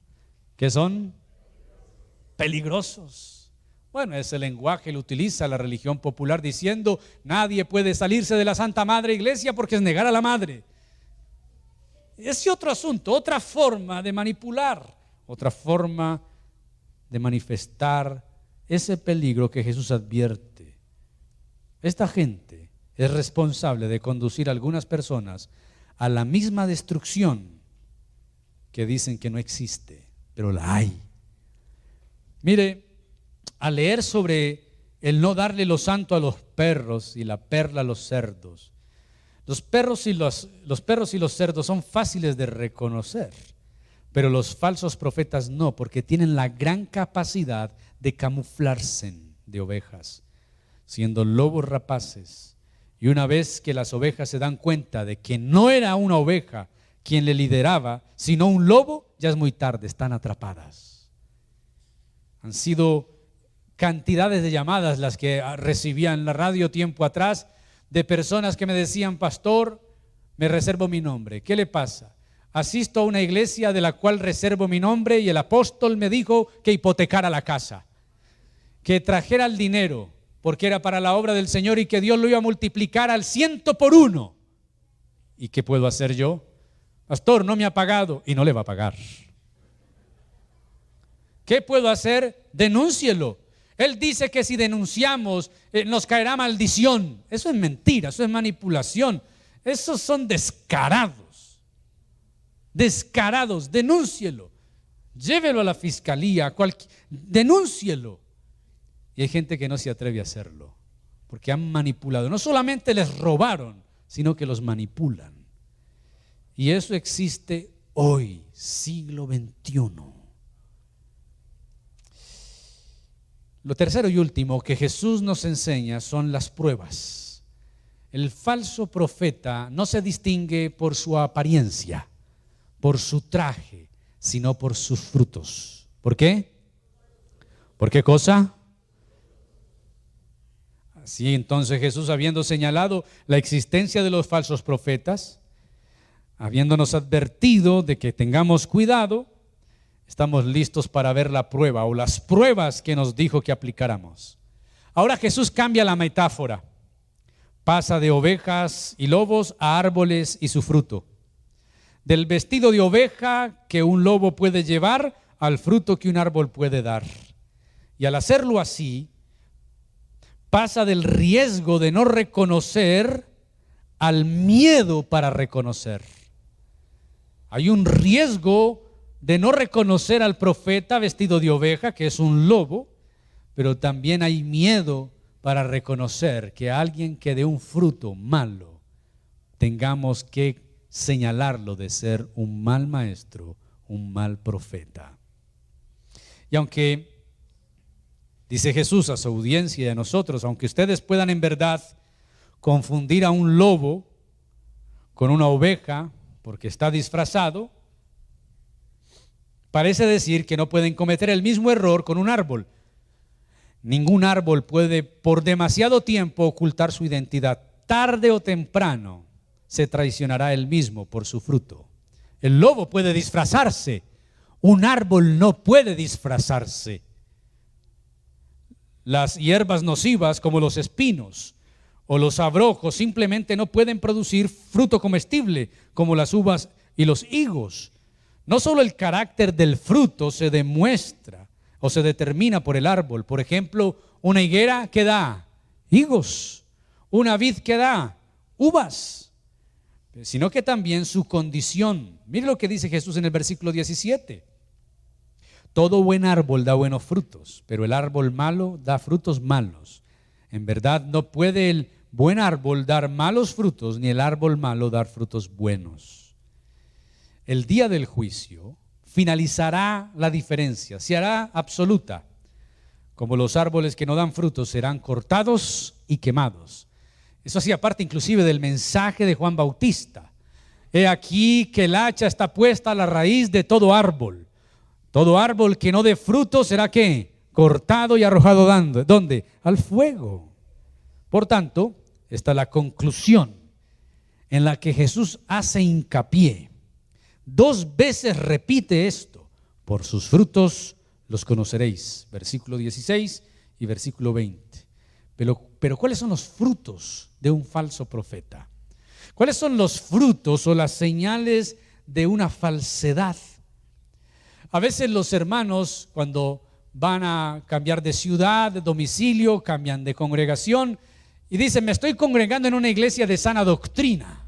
¿Qué son? Peligrosos. Bueno, ese lenguaje lo utiliza la religión popular diciendo, nadie puede salirse de la Santa Madre Iglesia porque es negar a la Madre. Ese otro asunto, otra forma de manipular, otra forma de manifestar ese peligro que Jesús advierte. Esta gente es responsable de conducir a algunas personas a la misma destrucción que dicen que no existe, pero la hay. Mire, al leer sobre el no darle lo santo a los perros y la perla a los cerdos, los perros y los, los perros y los cerdos son fáciles de reconocer, pero los falsos profetas no, porque tienen la gran capacidad de camuflarse de ovejas, siendo lobos rapaces. Y una vez que las ovejas se dan cuenta de que no era una oveja quien le lideraba, sino un lobo, ya es muy tarde, están atrapadas. Han sido cantidades de llamadas las que recibía en la radio tiempo atrás de personas que me decían, pastor, me reservo mi nombre. ¿Qué le pasa? Asisto a una iglesia de la cual reservo mi nombre y el apóstol me dijo que hipotecara la casa, que trajera el dinero, porque era para la obra del Señor y que Dios lo iba a multiplicar al ciento por uno. ¿Y qué puedo hacer yo? Pastor, no me ha pagado y no le va a pagar. ¿Qué puedo hacer? Denúncielo. Él dice que si denunciamos eh, nos caerá maldición. Eso es mentira, eso es manipulación. Esos son descarados. Descarados, denúncielo. Llévelo a la fiscalía, denúncielo. Y hay gente que no se atreve a hacerlo, porque han manipulado. No solamente les robaron, sino que los manipulan. Y eso existe hoy, siglo XXI. Lo tercero y último que Jesús nos enseña son las pruebas. El falso profeta no se distingue por su apariencia, por su traje, sino por sus frutos. ¿Por qué? ¿Por qué cosa? Así entonces Jesús, habiendo señalado la existencia de los falsos profetas, habiéndonos advertido de que tengamos cuidado, estamos listos para ver la prueba o las pruebas que nos dijo que aplicáramos. Ahora Jesús cambia la metáfora. Pasa de ovejas y lobos a árboles y su fruto. Del vestido de oveja que un lobo puede llevar al fruto que un árbol puede dar. Y al hacerlo así, pasa del riesgo de no reconocer al miedo para reconocer. Hay un riesgo de no reconocer al profeta vestido de oveja, que es un lobo, pero también hay miedo para reconocer que alguien que dé un fruto malo, tengamos que señalarlo de ser un mal maestro, un mal profeta. Y aunque, dice Jesús a su audiencia y a nosotros, aunque ustedes puedan en verdad confundir a un lobo con una oveja porque está disfrazado, parece decir que no pueden cometer el mismo error con un árbol. Ningún árbol puede por demasiado tiempo ocultar su identidad. Tarde o temprano se traicionará él mismo por su fruto. El lobo puede disfrazarse, un árbol no puede disfrazarse. Las hierbas nocivas como los espinos o los abrojos simplemente no pueden producir fruto comestible como las uvas y los higos. No solo el carácter del fruto se demuestra o se determina por el árbol. Por ejemplo, una higuera que da higos, una vid que da uvas, sino que también su condición. Mire lo que dice Jesús en el versículo 17. Todo buen árbol da buenos frutos, pero el árbol malo da frutos malos. En verdad no puede el buen árbol dar malos frutos, ni el árbol malo dar frutos buenos el día del juicio finalizará la diferencia, se hará absoluta, como los árboles que no dan frutos serán cortados y quemados. Eso hacía parte inclusive del mensaje de Juan Bautista. He aquí que el hacha está puesta a la raíz de todo árbol. Todo árbol que no dé fruto será que cortado y arrojado dando. ¿Dónde? Al fuego. Por tanto, está la conclusión en la que Jesús hace hincapié. Dos veces repite esto, por sus frutos los conoceréis, versículo 16 y versículo 20. Pero, pero ¿cuáles son los frutos de un falso profeta? ¿Cuáles son los frutos o las señales de una falsedad? A veces los hermanos cuando van a cambiar de ciudad, de domicilio, cambian de congregación y dicen, me estoy congregando en una iglesia de sana doctrina.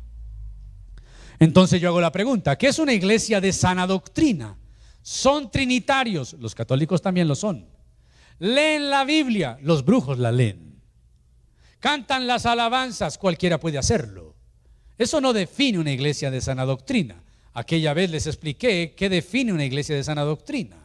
Entonces yo hago la pregunta, ¿qué es una iglesia de sana doctrina? Son trinitarios, los católicos también lo son. Leen la Biblia, los brujos la leen. Cantan las alabanzas, cualquiera puede hacerlo. Eso no define una iglesia de sana doctrina. Aquella vez les expliqué qué define una iglesia de sana doctrina.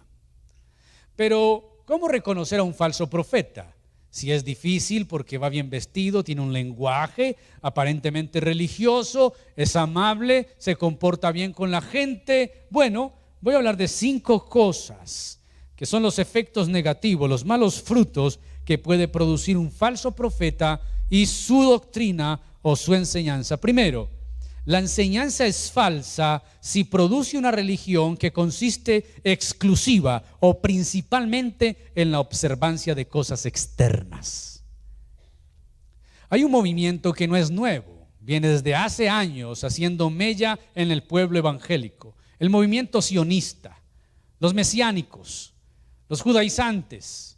Pero, ¿cómo reconocer a un falso profeta? Si es difícil porque va bien vestido, tiene un lenguaje aparentemente religioso, es amable, se comporta bien con la gente. Bueno, voy a hablar de cinco cosas que son los efectos negativos, los malos frutos que puede producir un falso profeta y su doctrina o su enseñanza. Primero, la enseñanza es falsa si produce una religión que consiste exclusiva o principalmente en la observancia de cosas externas. Hay un movimiento que no es nuevo, viene desde hace años haciendo mella en el pueblo evangélico, el movimiento sionista, los mesiánicos, los judaizantes,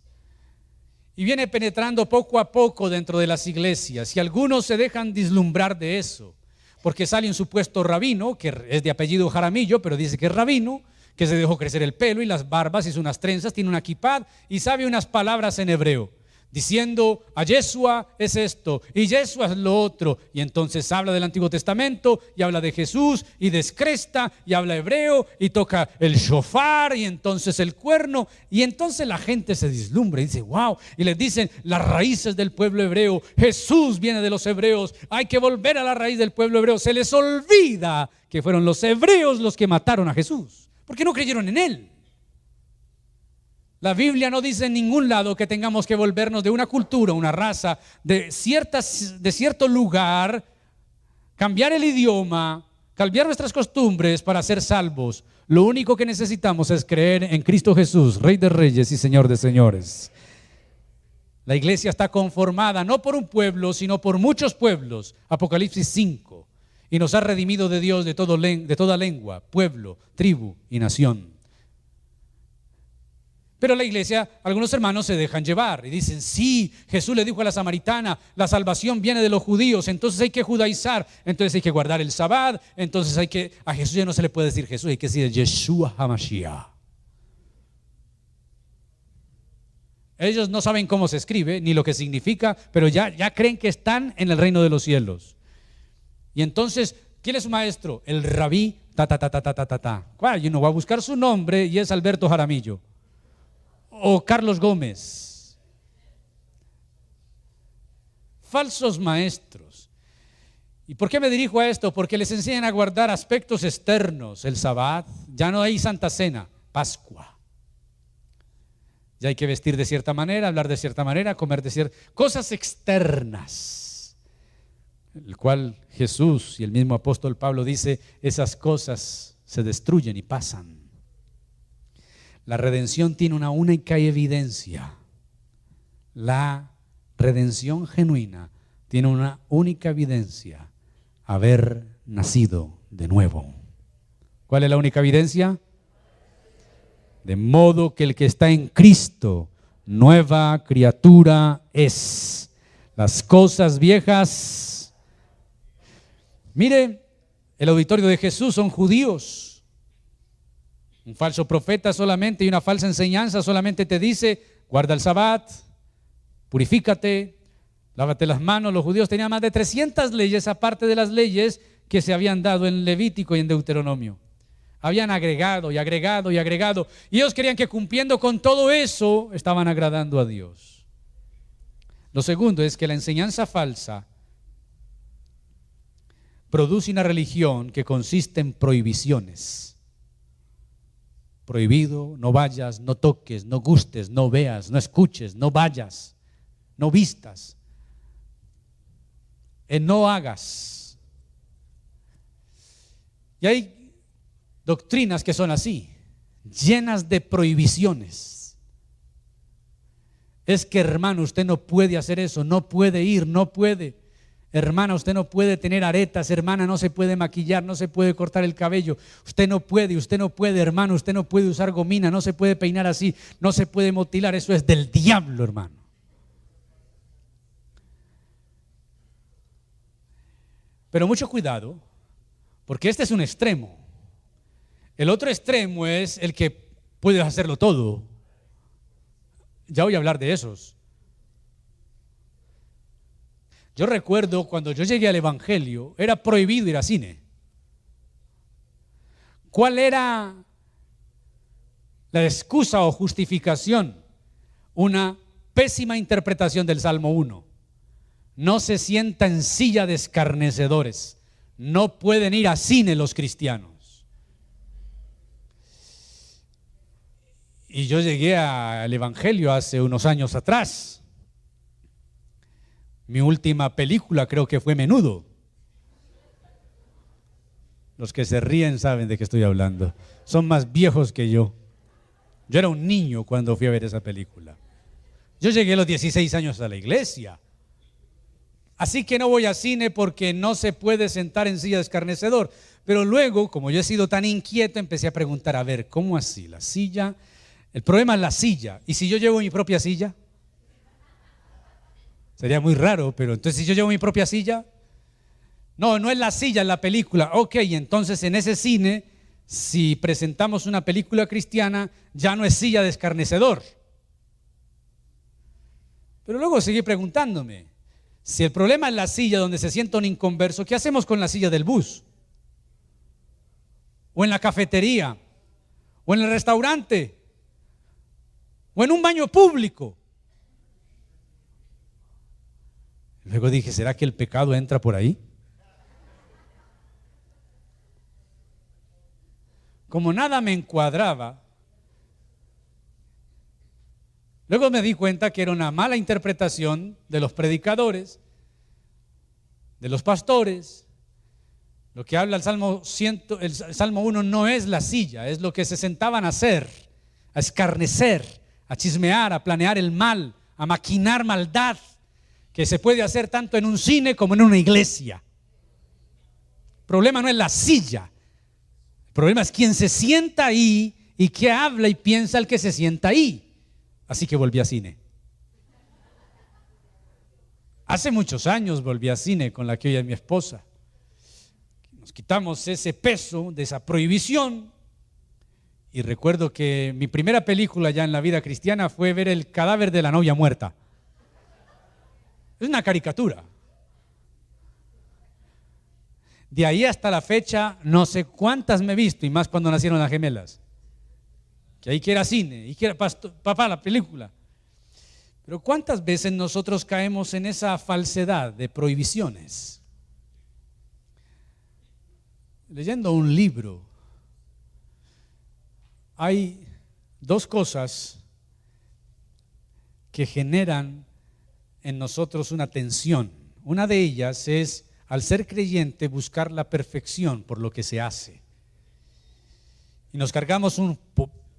y viene penetrando poco a poco dentro de las iglesias, y algunos se dejan dislumbrar de eso porque sale un supuesto rabino, que es de apellido Jaramillo, pero dice que es rabino, que se dejó crecer el pelo y las barbas, hizo unas trenzas, tiene una kipad y sabe unas palabras en hebreo diciendo a Yeshua es esto y Yeshua es lo otro. Y entonces habla del Antiguo Testamento y habla de Jesús y descresta y habla hebreo y toca el shofar y entonces el cuerno. Y entonces la gente se dislumbra y dice, wow. Y les dicen las raíces del pueblo hebreo. Jesús viene de los hebreos. Hay que volver a la raíz del pueblo hebreo. Se les olvida que fueron los hebreos los que mataron a Jesús. Porque no creyeron en él. La Biblia no dice en ningún lado que tengamos que volvernos de una cultura, una raza, de, ciertas, de cierto lugar, cambiar el idioma, cambiar nuestras costumbres para ser salvos. Lo único que necesitamos es creer en Cristo Jesús, Rey de Reyes y Señor de Señores. La iglesia está conformada no por un pueblo, sino por muchos pueblos. Apocalipsis 5. Y nos ha redimido de Dios de, de toda lengua, pueblo, tribu y nación. Pero la iglesia, algunos hermanos se dejan llevar y dicen, sí, Jesús le dijo a la samaritana, la salvación viene de los judíos, entonces hay que judaizar, entonces hay que guardar el sabbat, entonces hay que, a Jesús ya no se le puede decir Jesús, hay que decir Yeshua HaMashiach. Ellos no saben cómo se escribe ni lo que significa, pero ya, ya creen que están en el reino de los cielos. Y entonces, ¿quién es su maestro? El rabí, ta, ta, ta, ta, ta, ta, ta. Claro, y uno va a buscar su nombre y es Alberto Jaramillo o Carlos Gómez. Falsos maestros. ¿Y por qué me dirijo a esto? Porque les enseñan a guardar aspectos externos, el sabbat, ya no hay Santa Cena, Pascua. Ya hay que vestir de cierta manera, hablar de cierta manera, comer de cierta cosas externas. El cual Jesús y el mismo apóstol Pablo dice, esas cosas se destruyen y pasan. La redención tiene una única evidencia. La redención genuina tiene una única evidencia, haber nacido de nuevo. ¿Cuál es la única evidencia? De modo que el que está en Cristo, nueva criatura es. Las cosas viejas. Mire, el auditorio de Jesús son judíos. Un falso profeta solamente y una falsa enseñanza solamente te dice, guarda el sabbat, purifícate, lávate las manos. Los judíos tenían más de 300 leyes aparte de las leyes que se habían dado en Levítico y en Deuteronomio. Habían agregado y agregado y agregado. Y ellos querían que cumpliendo con todo eso estaban agradando a Dios. Lo segundo es que la enseñanza falsa produce una religión que consiste en prohibiciones prohibido, no vayas, no toques, no gustes, no veas, no escuches, no vayas, no vistas. en no hagas. Y hay doctrinas que son así, llenas de prohibiciones. Es que hermano, usted no puede hacer eso, no puede ir, no puede. Hermana, usted no puede tener aretas, hermana, no se puede maquillar, no se puede cortar el cabello. Usted no puede, usted no puede, hermano, usted no puede usar gomina, no se puede peinar así, no se puede motilar, eso es del diablo, hermano. Pero mucho cuidado, porque este es un extremo. El otro extremo es el que puede hacerlo todo. Ya voy a hablar de esos. Yo recuerdo cuando yo llegué al Evangelio, era prohibido ir a cine. ¿Cuál era la excusa o justificación? Una pésima interpretación del Salmo 1. No se sienta en silla de escarnecedores. No pueden ir a cine los cristianos. Y yo llegué al Evangelio hace unos años atrás. Mi última película creo que fue Menudo. Los que se ríen saben de qué estoy hablando. Son más viejos que yo. Yo era un niño cuando fui a ver esa película. Yo llegué a los 16 años a la iglesia. Así que no voy a cine porque no se puede sentar en silla de escarnecedor. Pero luego, como yo he sido tan inquieto, empecé a preguntar, a ver, ¿cómo así? La silla. El problema es la silla. ¿Y si yo llevo mi propia silla? Sería muy raro, pero entonces si yo llevo mi propia silla, no, no es la silla, en la película. Ok, entonces en ese cine, si presentamos una película cristiana, ya no es silla de escarnecedor. Pero luego seguí preguntándome, si el problema es la silla donde se sienta un inconverso, ¿qué hacemos con la silla del bus? ¿O en la cafetería? ¿O en el restaurante? ¿O en un baño público? Luego dije, ¿será que el pecado entra por ahí? Como nada me encuadraba, luego me di cuenta que era una mala interpretación de los predicadores, de los pastores. Lo que habla el Salmo, el Salmo 1 no es la silla, es lo que se sentaban a hacer, a escarnecer, a chismear, a planear el mal, a maquinar maldad que se puede hacer tanto en un cine como en una iglesia. El problema no es la silla, el problema es quién se sienta ahí y qué habla y piensa el que se sienta ahí. Así que volví a cine. Hace muchos años volví a cine con la que hoy es mi esposa. Nos quitamos ese peso de esa prohibición. Y recuerdo que mi primera película ya en la vida cristiana fue ver el cadáver de la novia muerta. Es una caricatura. De ahí hasta la fecha, no sé cuántas me he visto, y más cuando nacieron las gemelas. Que ahí quiera cine, y quiera papá la película. Pero ¿cuántas veces nosotros caemos en esa falsedad de prohibiciones? Leyendo un libro, hay dos cosas que generan en nosotros una tensión. Una de ellas es, al ser creyente, buscar la perfección por lo que se hace. Y nos cargamos un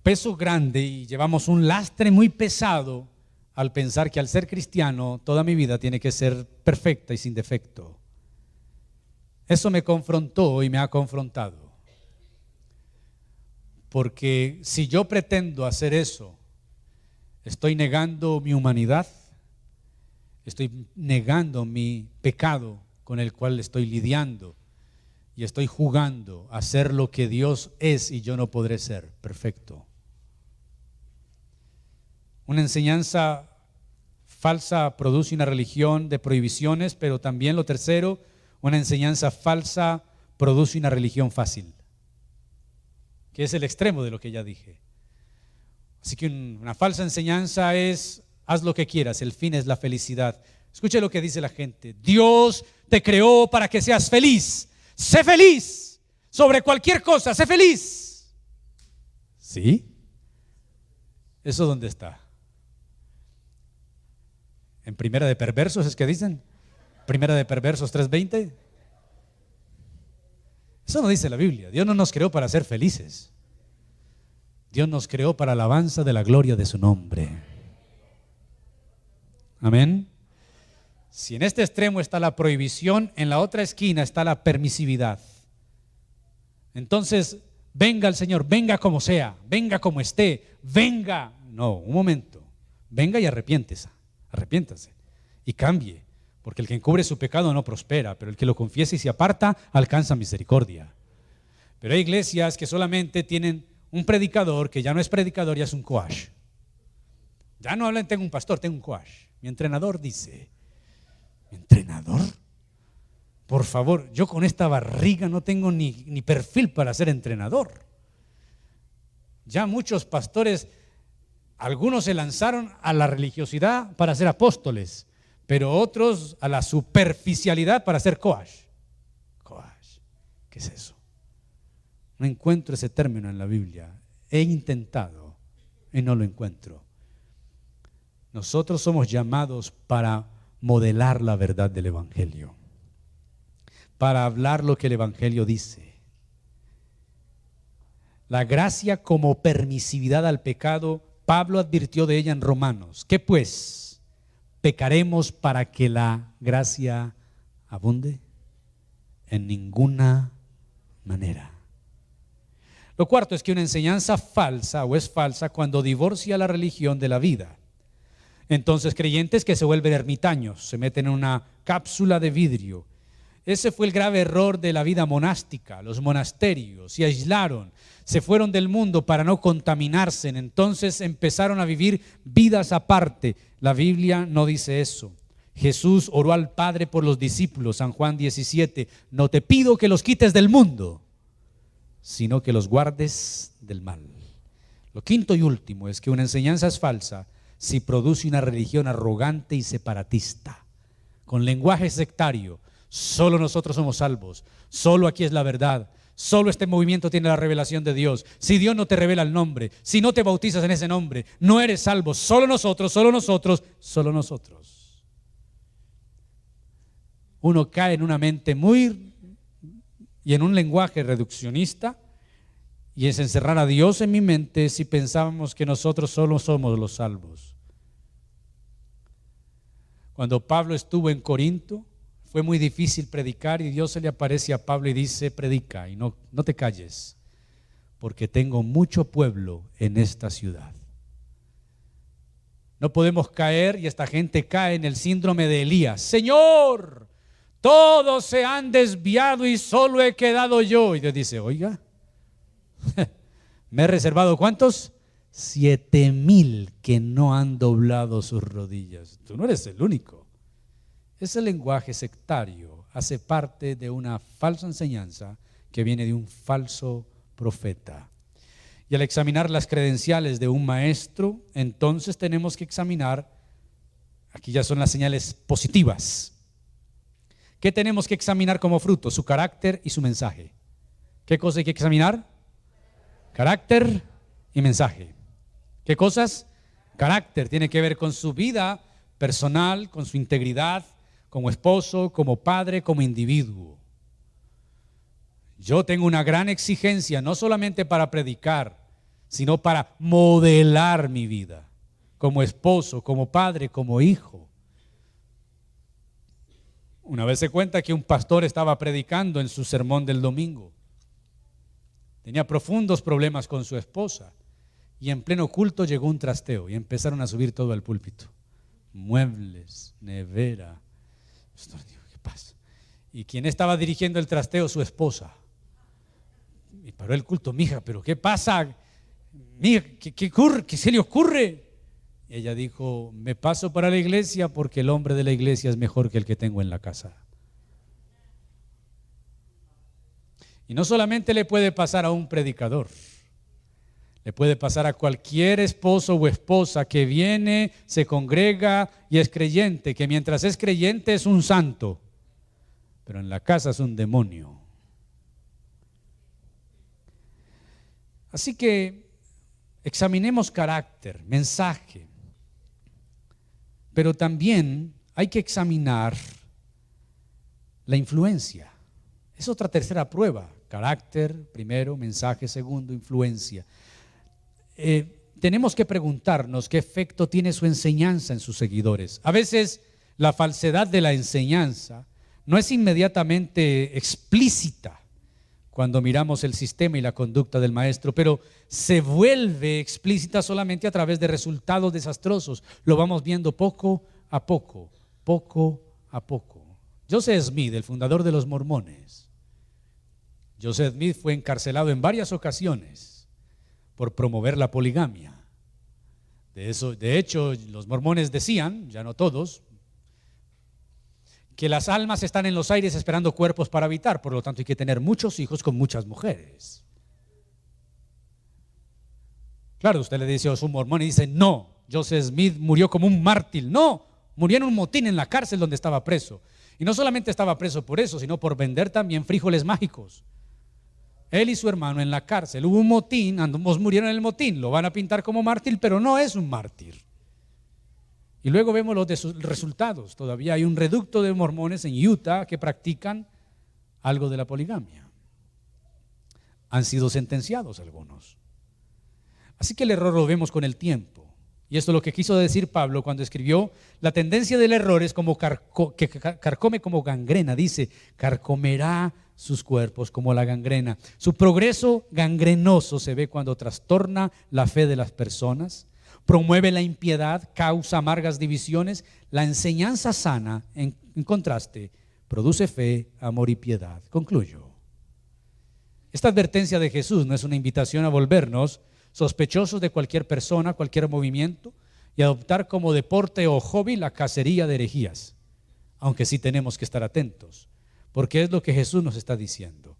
peso grande y llevamos un lastre muy pesado al pensar que al ser cristiano toda mi vida tiene que ser perfecta y sin defecto. Eso me confrontó y me ha confrontado. Porque si yo pretendo hacer eso, estoy negando mi humanidad, estoy negando mi pecado con el cual estoy lidiando y estoy jugando a ser lo que Dios es y yo no podré ser perfecto. Una enseñanza falsa produce una religión de prohibiciones, pero también lo tercero, una enseñanza falsa produce una religión fácil, que es el extremo de lo que ya dije. Así que una falsa enseñanza es haz lo que quieras, el fin es la felicidad. Escuche lo que dice la gente. Dios te creó para que seas feliz. Sé feliz sobre cualquier cosa, sé feliz. ¿Sí? ¿Eso dónde está? ¿En primera de perversos es que dicen? Primera de Perversos 3:20. Eso no dice la Biblia. Dios no nos creó para ser felices. Dios nos creó para alabanza de la gloria de su nombre. Amén. Si en este extremo está la prohibición, en la otra esquina está la permisividad. Entonces, venga el Señor, venga como sea, venga como esté, venga. No, un momento. Venga y arrepiéntese, arrepiéntase y cambie, porque el que encubre su pecado no prospera, pero el que lo confiesa y se aparta alcanza misericordia. Pero hay iglesias que solamente tienen un predicador que ya no es predicador, ya es un coach. Ya no hablan, tengo un pastor, tengo un coach. Mi entrenador dice, ¿mi entrenador? Por favor, yo con esta barriga no tengo ni, ni perfil para ser entrenador. Ya muchos pastores, algunos se lanzaron a la religiosidad para ser apóstoles, pero otros a la superficialidad para ser coach. Coach, ¿qué es eso? No encuentro ese término en la Biblia. He intentado y no lo encuentro. Nosotros somos llamados para modelar la verdad del Evangelio para hablar lo que el Evangelio dice. La gracia como permisividad al pecado, Pablo advirtió de ella en Romanos. ¿Qué pues? ¿Pecaremos para que la gracia abunde? En ninguna manera. Lo cuarto es que una enseñanza falsa o es falsa cuando divorcia la religión de la vida. Entonces creyentes que se vuelven ermitaños, se meten en una cápsula de vidrio ese fue el grave error de la vida monástica. Los monasterios se aislaron, se fueron del mundo para no contaminarse. Entonces empezaron a vivir vidas aparte. La Biblia no dice eso. Jesús oró al Padre por los discípulos, San Juan 17. No te pido que los quites del mundo, sino que los guardes del mal. Lo quinto y último es que una enseñanza es falsa si produce una religión arrogante y separatista, con lenguaje sectario Solo nosotros somos salvos. Solo aquí es la verdad. Solo este movimiento tiene la revelación de Dios. Si Dios no te revela el nombre, si no te bautizas en ese nombre, no eres salvo. Solo nosotros, solo nosotros, solo nosotros. Uno cae en una mente muy y en un lenguaje reduccionista y es encerrar a Dios en mi mente si pensábamos que nosotros solo somos los salvos. Cuando Pablo estuvo en Corinto, fue muy difícil predicar y Dios se le aparece a Pablo y dice, predica y no, no te calles, porque tengo mucho pueblo en esta ciudad. No podemos caer y esta gente cae en el síndrome de Elías. Señor, todos se han desviado y solo he quedado yo. Y Dios dice, oiga, me he reservado cuántos? Siete mil que no han doblado sus rodillas. Tú no eres el único. Ese lenguaje sectario hace parte de una falsa enseñanza que viene de un falso profeta. Y al examinar las credenciales de un maestro, entonces tenemos que examinar, aquí ya son las señales positivas. ¿Qué tenemos que examinar como fruto? Su carácter y su mensaje. ¿Qué cosa hay que examinar? Carácter y mensaje. ¿Qué cosas? Carácter tiene que ver con su vida personal, con su integridad, como esposo, como padre, como individuo. Yo tengo una gran exigencia, no solamente para predicar, sino para modelar mi vida, como esposo, como padre, como hijo. Una vez se cuenta que un pastor estaba predicando en su sermón del domingo. Tenía profundos problemas con su esposa y en pleno culto llegó un trasteo y empezaron a subir todo el púlpito. Muebles, nevera, ¿qué pasa? Y quien estaba dirigiendo el trasteo, su esposa. Y paró el culto, mija, pero ¿qué pasa? Mija, ¿qué, qué, ¿qué se le ocurre? Y ella dijo, me paso para la iglesia porque el hombre de la iglesia es mejor que el que tengo en la casa. Y no solamente le puede pasar a un predicador, le puede pasar a cualquier esposo o esposa que viene, se congrega y es creyente, que mientras es creyente es un santo, pero en la casa es un demonio. Así que examinemos carácter, mensaje, pero también hay que examinar La influencia. Es otra tercera prueba. Carácter, primero, mensaje, segundo, influencia. Eh, tenemos que preguntarnos qué efecto tiene su enseñanza en sus seguidores. A veces la falsedad de la enseñanza no es inmediatamente explícita cuando miramos el sistema y la conducta del maestro, pero se vuelve explícita solamente a través de resultados desastrosos. Lo vamos viendo poco a poco, poco a poco. Joseph Smith, el fundador de los mormones, Joseph Smith fue encarcelado en varias ocasiones por promover la poligamia. De, eso, de hecho, los mormones decían, ya no todos, que las almas están en los aires esperando cuerpos para habitar, por lo tanto hay que tener muchos hijos con muchas mujeres. Claro, usted le dice a un mormón y dice, no, Joseph Smith murió como un mártir. No, murió en un motín en la cárcel donde estaba preso. Y no solamente estaba preso por eso, sino por vender también frijoles mágicos. Él y su hermano en la cárcel. Hubo un motín, ambos murieron en el motín. Lo van a pintar como mártir, pero no es un mártir. Y luego vemos los resultados. Todavía hay un reducto de mormones en Utah que practican algo de la poligamia. Han sido sentenciados algunos. Así que el error lo vemos con el tiempo. Y esto es lo que quiso decir Pablo cuando escribió, la tendencia del error es como que carcome como gangrena, dice, carcomerá sus cuerpos como la gangrena. Su progreso gangrenoso se ve cuando trastorna la fe de las personas, promueve la impiedad, causa amargas divisiones. La enseñanza sana, en, contraste, produce fe, amor y piedad. Concluyo. Esta advertencia de Jesús no es una invitación a volvernos sospechosos de cualquier persona, cualquier movimiento, y adoptar como deporte o hobby la cacería de herejías, aunque sí tenemos que estar atentos, porque es lo que Jesús nos está diciendo.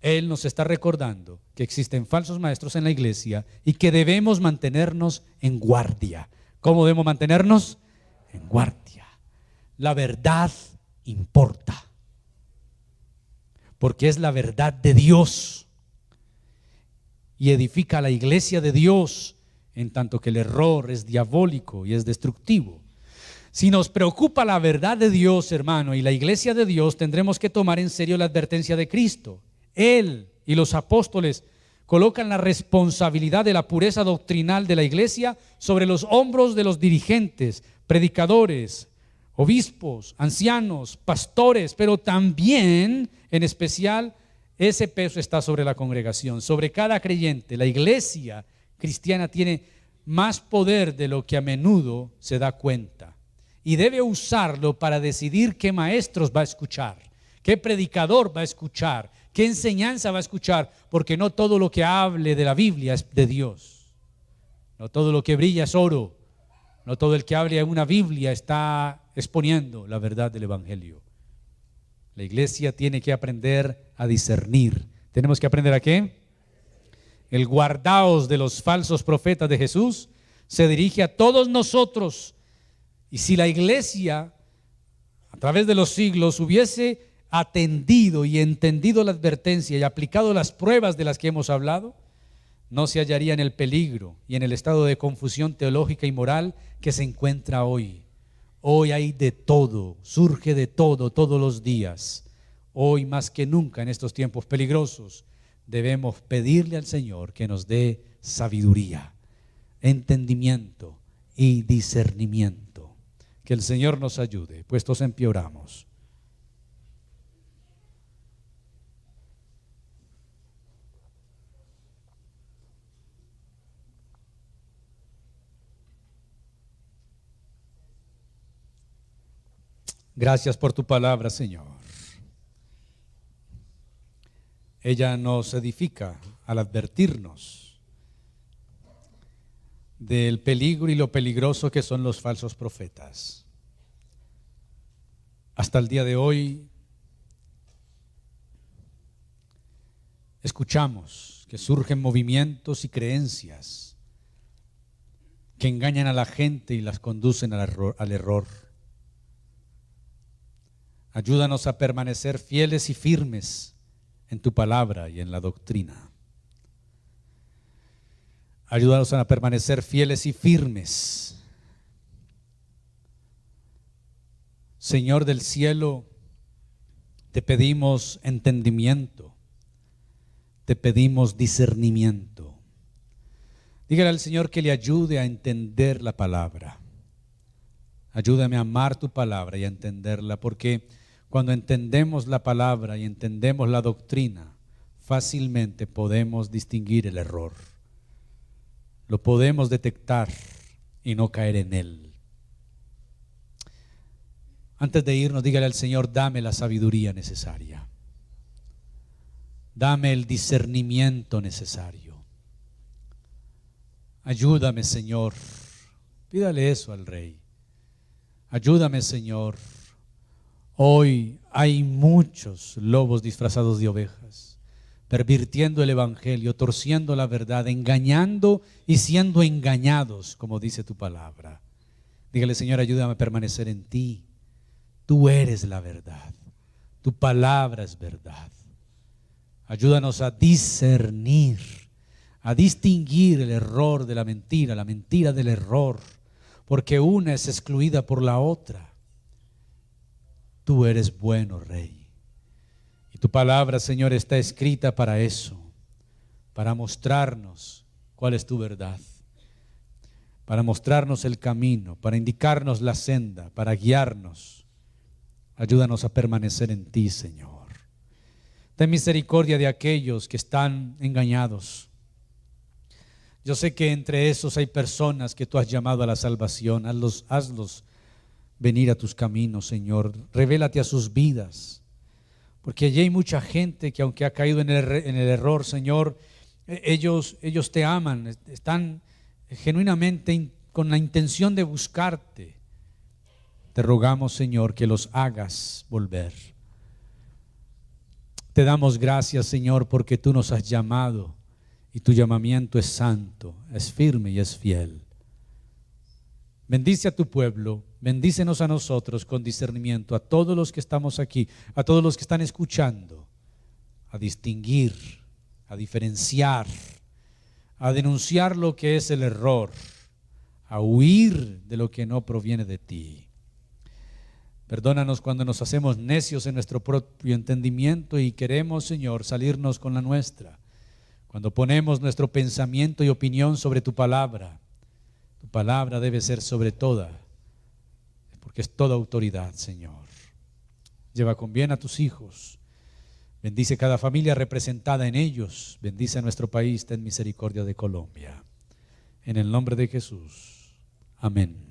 Él nos está recordando que existen falsos maestros en la iglesia y que debemos mantenernos en guardia. ¿Cómo debemos mantenernos? En guardia. La verdad importa. Porque es la verdad de Dios. Y edifica la iglesia de Dios en tanto que el error es diabólico y es destructivo. Si nos preocupa la verdad de Dios, hermano, y la iglesia de Dios, tendremos que tomar en serio la advertencia de Cristo. Él y los apóstoles colocan la responsabilidad de la pureza doctrinal de la iglesia sobre los hombros de los dirigentes, predicadores, obispos, ancianos, pastores, pero también, en especial, ese peso está sobre la congregación, sobre cada creyente. La iglesia cristiana tiene más poder de lo que a menudo se da cuenta y debe usarlo para decidir qué maestros va a escuchar, qué predicador va a escuchar, ¿Qué enseñanza va a escuchar? Porque no todo lo que hable de la Biblia es de Dios. No todo lo que brilla es oro. No todo el que hable en una Biblia está exponiendo la verdad del Evangelio. La iglesia tiene que aprender a discernir. ¿Tenemos que aprender a qué? El guardaos de los falsos profetas de Jesús se dirige a todos nosotros. Y si la iglesia, a través de los siglos, hubiese atendido y entendido la advertencia y aplicado las pruebas de las que hemos hablado, no se hallaría en el peligro y en el estado de confusión teológica y moral que se encuentra hoy. Hoy hay de todo, surge de todo todos los días. Hoy más que nunca en estos tiempos peligrosos debemos pedirle al Señor que nos dé sabiduría, entendimiento y discernimiento. Que el Señor nos ayude, puestos en pie Gracias por tu palabra, Señor. Ella nos edifica al advertirnos del peligro y lo peligroso que son los falsos profetas. Hasta el día de hoy escuchamos que surgen movimientos y creencias que engañan a la gente y las conducen al error. Al error. Ayúdanos a permanecer fieles y firmes en tu palabra y en la doctrina. Ayúdanos a permanecer fieles y firmes. Señor del cielo, Te pedimos entendimiento. Te pedimos discernimiento. Dígale al Señor que le ayude a entender la palabra. Ayúdame a amar tu palabra y a entenderla, porque cuando entendemos la palabra y entendemos la doctrina, fácilmente podemos distinguir el error. Lo podemos detectar y no caer en él. Antes de irnos, dígale al Señor, dame la sabiduría necesaria. Dame el discernimiento necesario. Ayúdame, Señor. Pídale eso al Rey. Ayúdame, Señor. Hoy hay muchos lobos disfrazados de ovejas, pervirtiendo el Evangelio, torciendo la verdad, engañando y siendo engañados, como dice tu palabra. Dígale, Señor, ayúdame a permanecer en ti. Tú eres la verdad. Tu palabra es verdad. Ayúdanos a discernir, a distinguir el error de la mentira, la mentira del error, porque una es excluida por la otra. Tú eres bueno, Rey. Tu palabra, Señor, está escrita para eso, para mostrarnos cuál es tu verdad, para mostrarnos el camino, para indicarnos la senda, para guiarnos Ayúdanos a permanecer en ti, Señor. Ten misericordia de aquellos que están engañados. Yo sé que entre esos hay personas que tú has llamado a la salvación. Hazlos, hazlos venir a tus caminos, Señor. Revélate a sus vidas. Porque allí hay mucha gente que aunque ha caído en el, error, Señor, e, ellos, ellos te aman, están genuinamente con la intención de buscarte. Te rogamos, Señor, que los hagas volver. Te damos gracias, Señor, porque tú nos has llamado y tu llamamiento es santo, es firme y es fiel. Bendice a tu pueblo, bendícenos a nosotros con discernimiento, a todos los que estamos aquí, a todos los que están escuchando, a distinguir, a diferenciar, a denunciar lo que es el error, a huir de lo que no proviene de ti. Perdónanos cuando nos hacemos necios en nuestro propio entendimiento y queremos, Señor, salirnos con la nuestra. Cuando ponemos nuestro pensamiento y opinión sobre tu palabra, tu palabra debe ser sobre toda, porque es toda autoridad, Señor. Lleva con bien a tus hijos. Bendice cada familia representada en ellos. Bendice a nuestro país. Ten misericordia de Colombia. En el nombre de Jesús. Amén.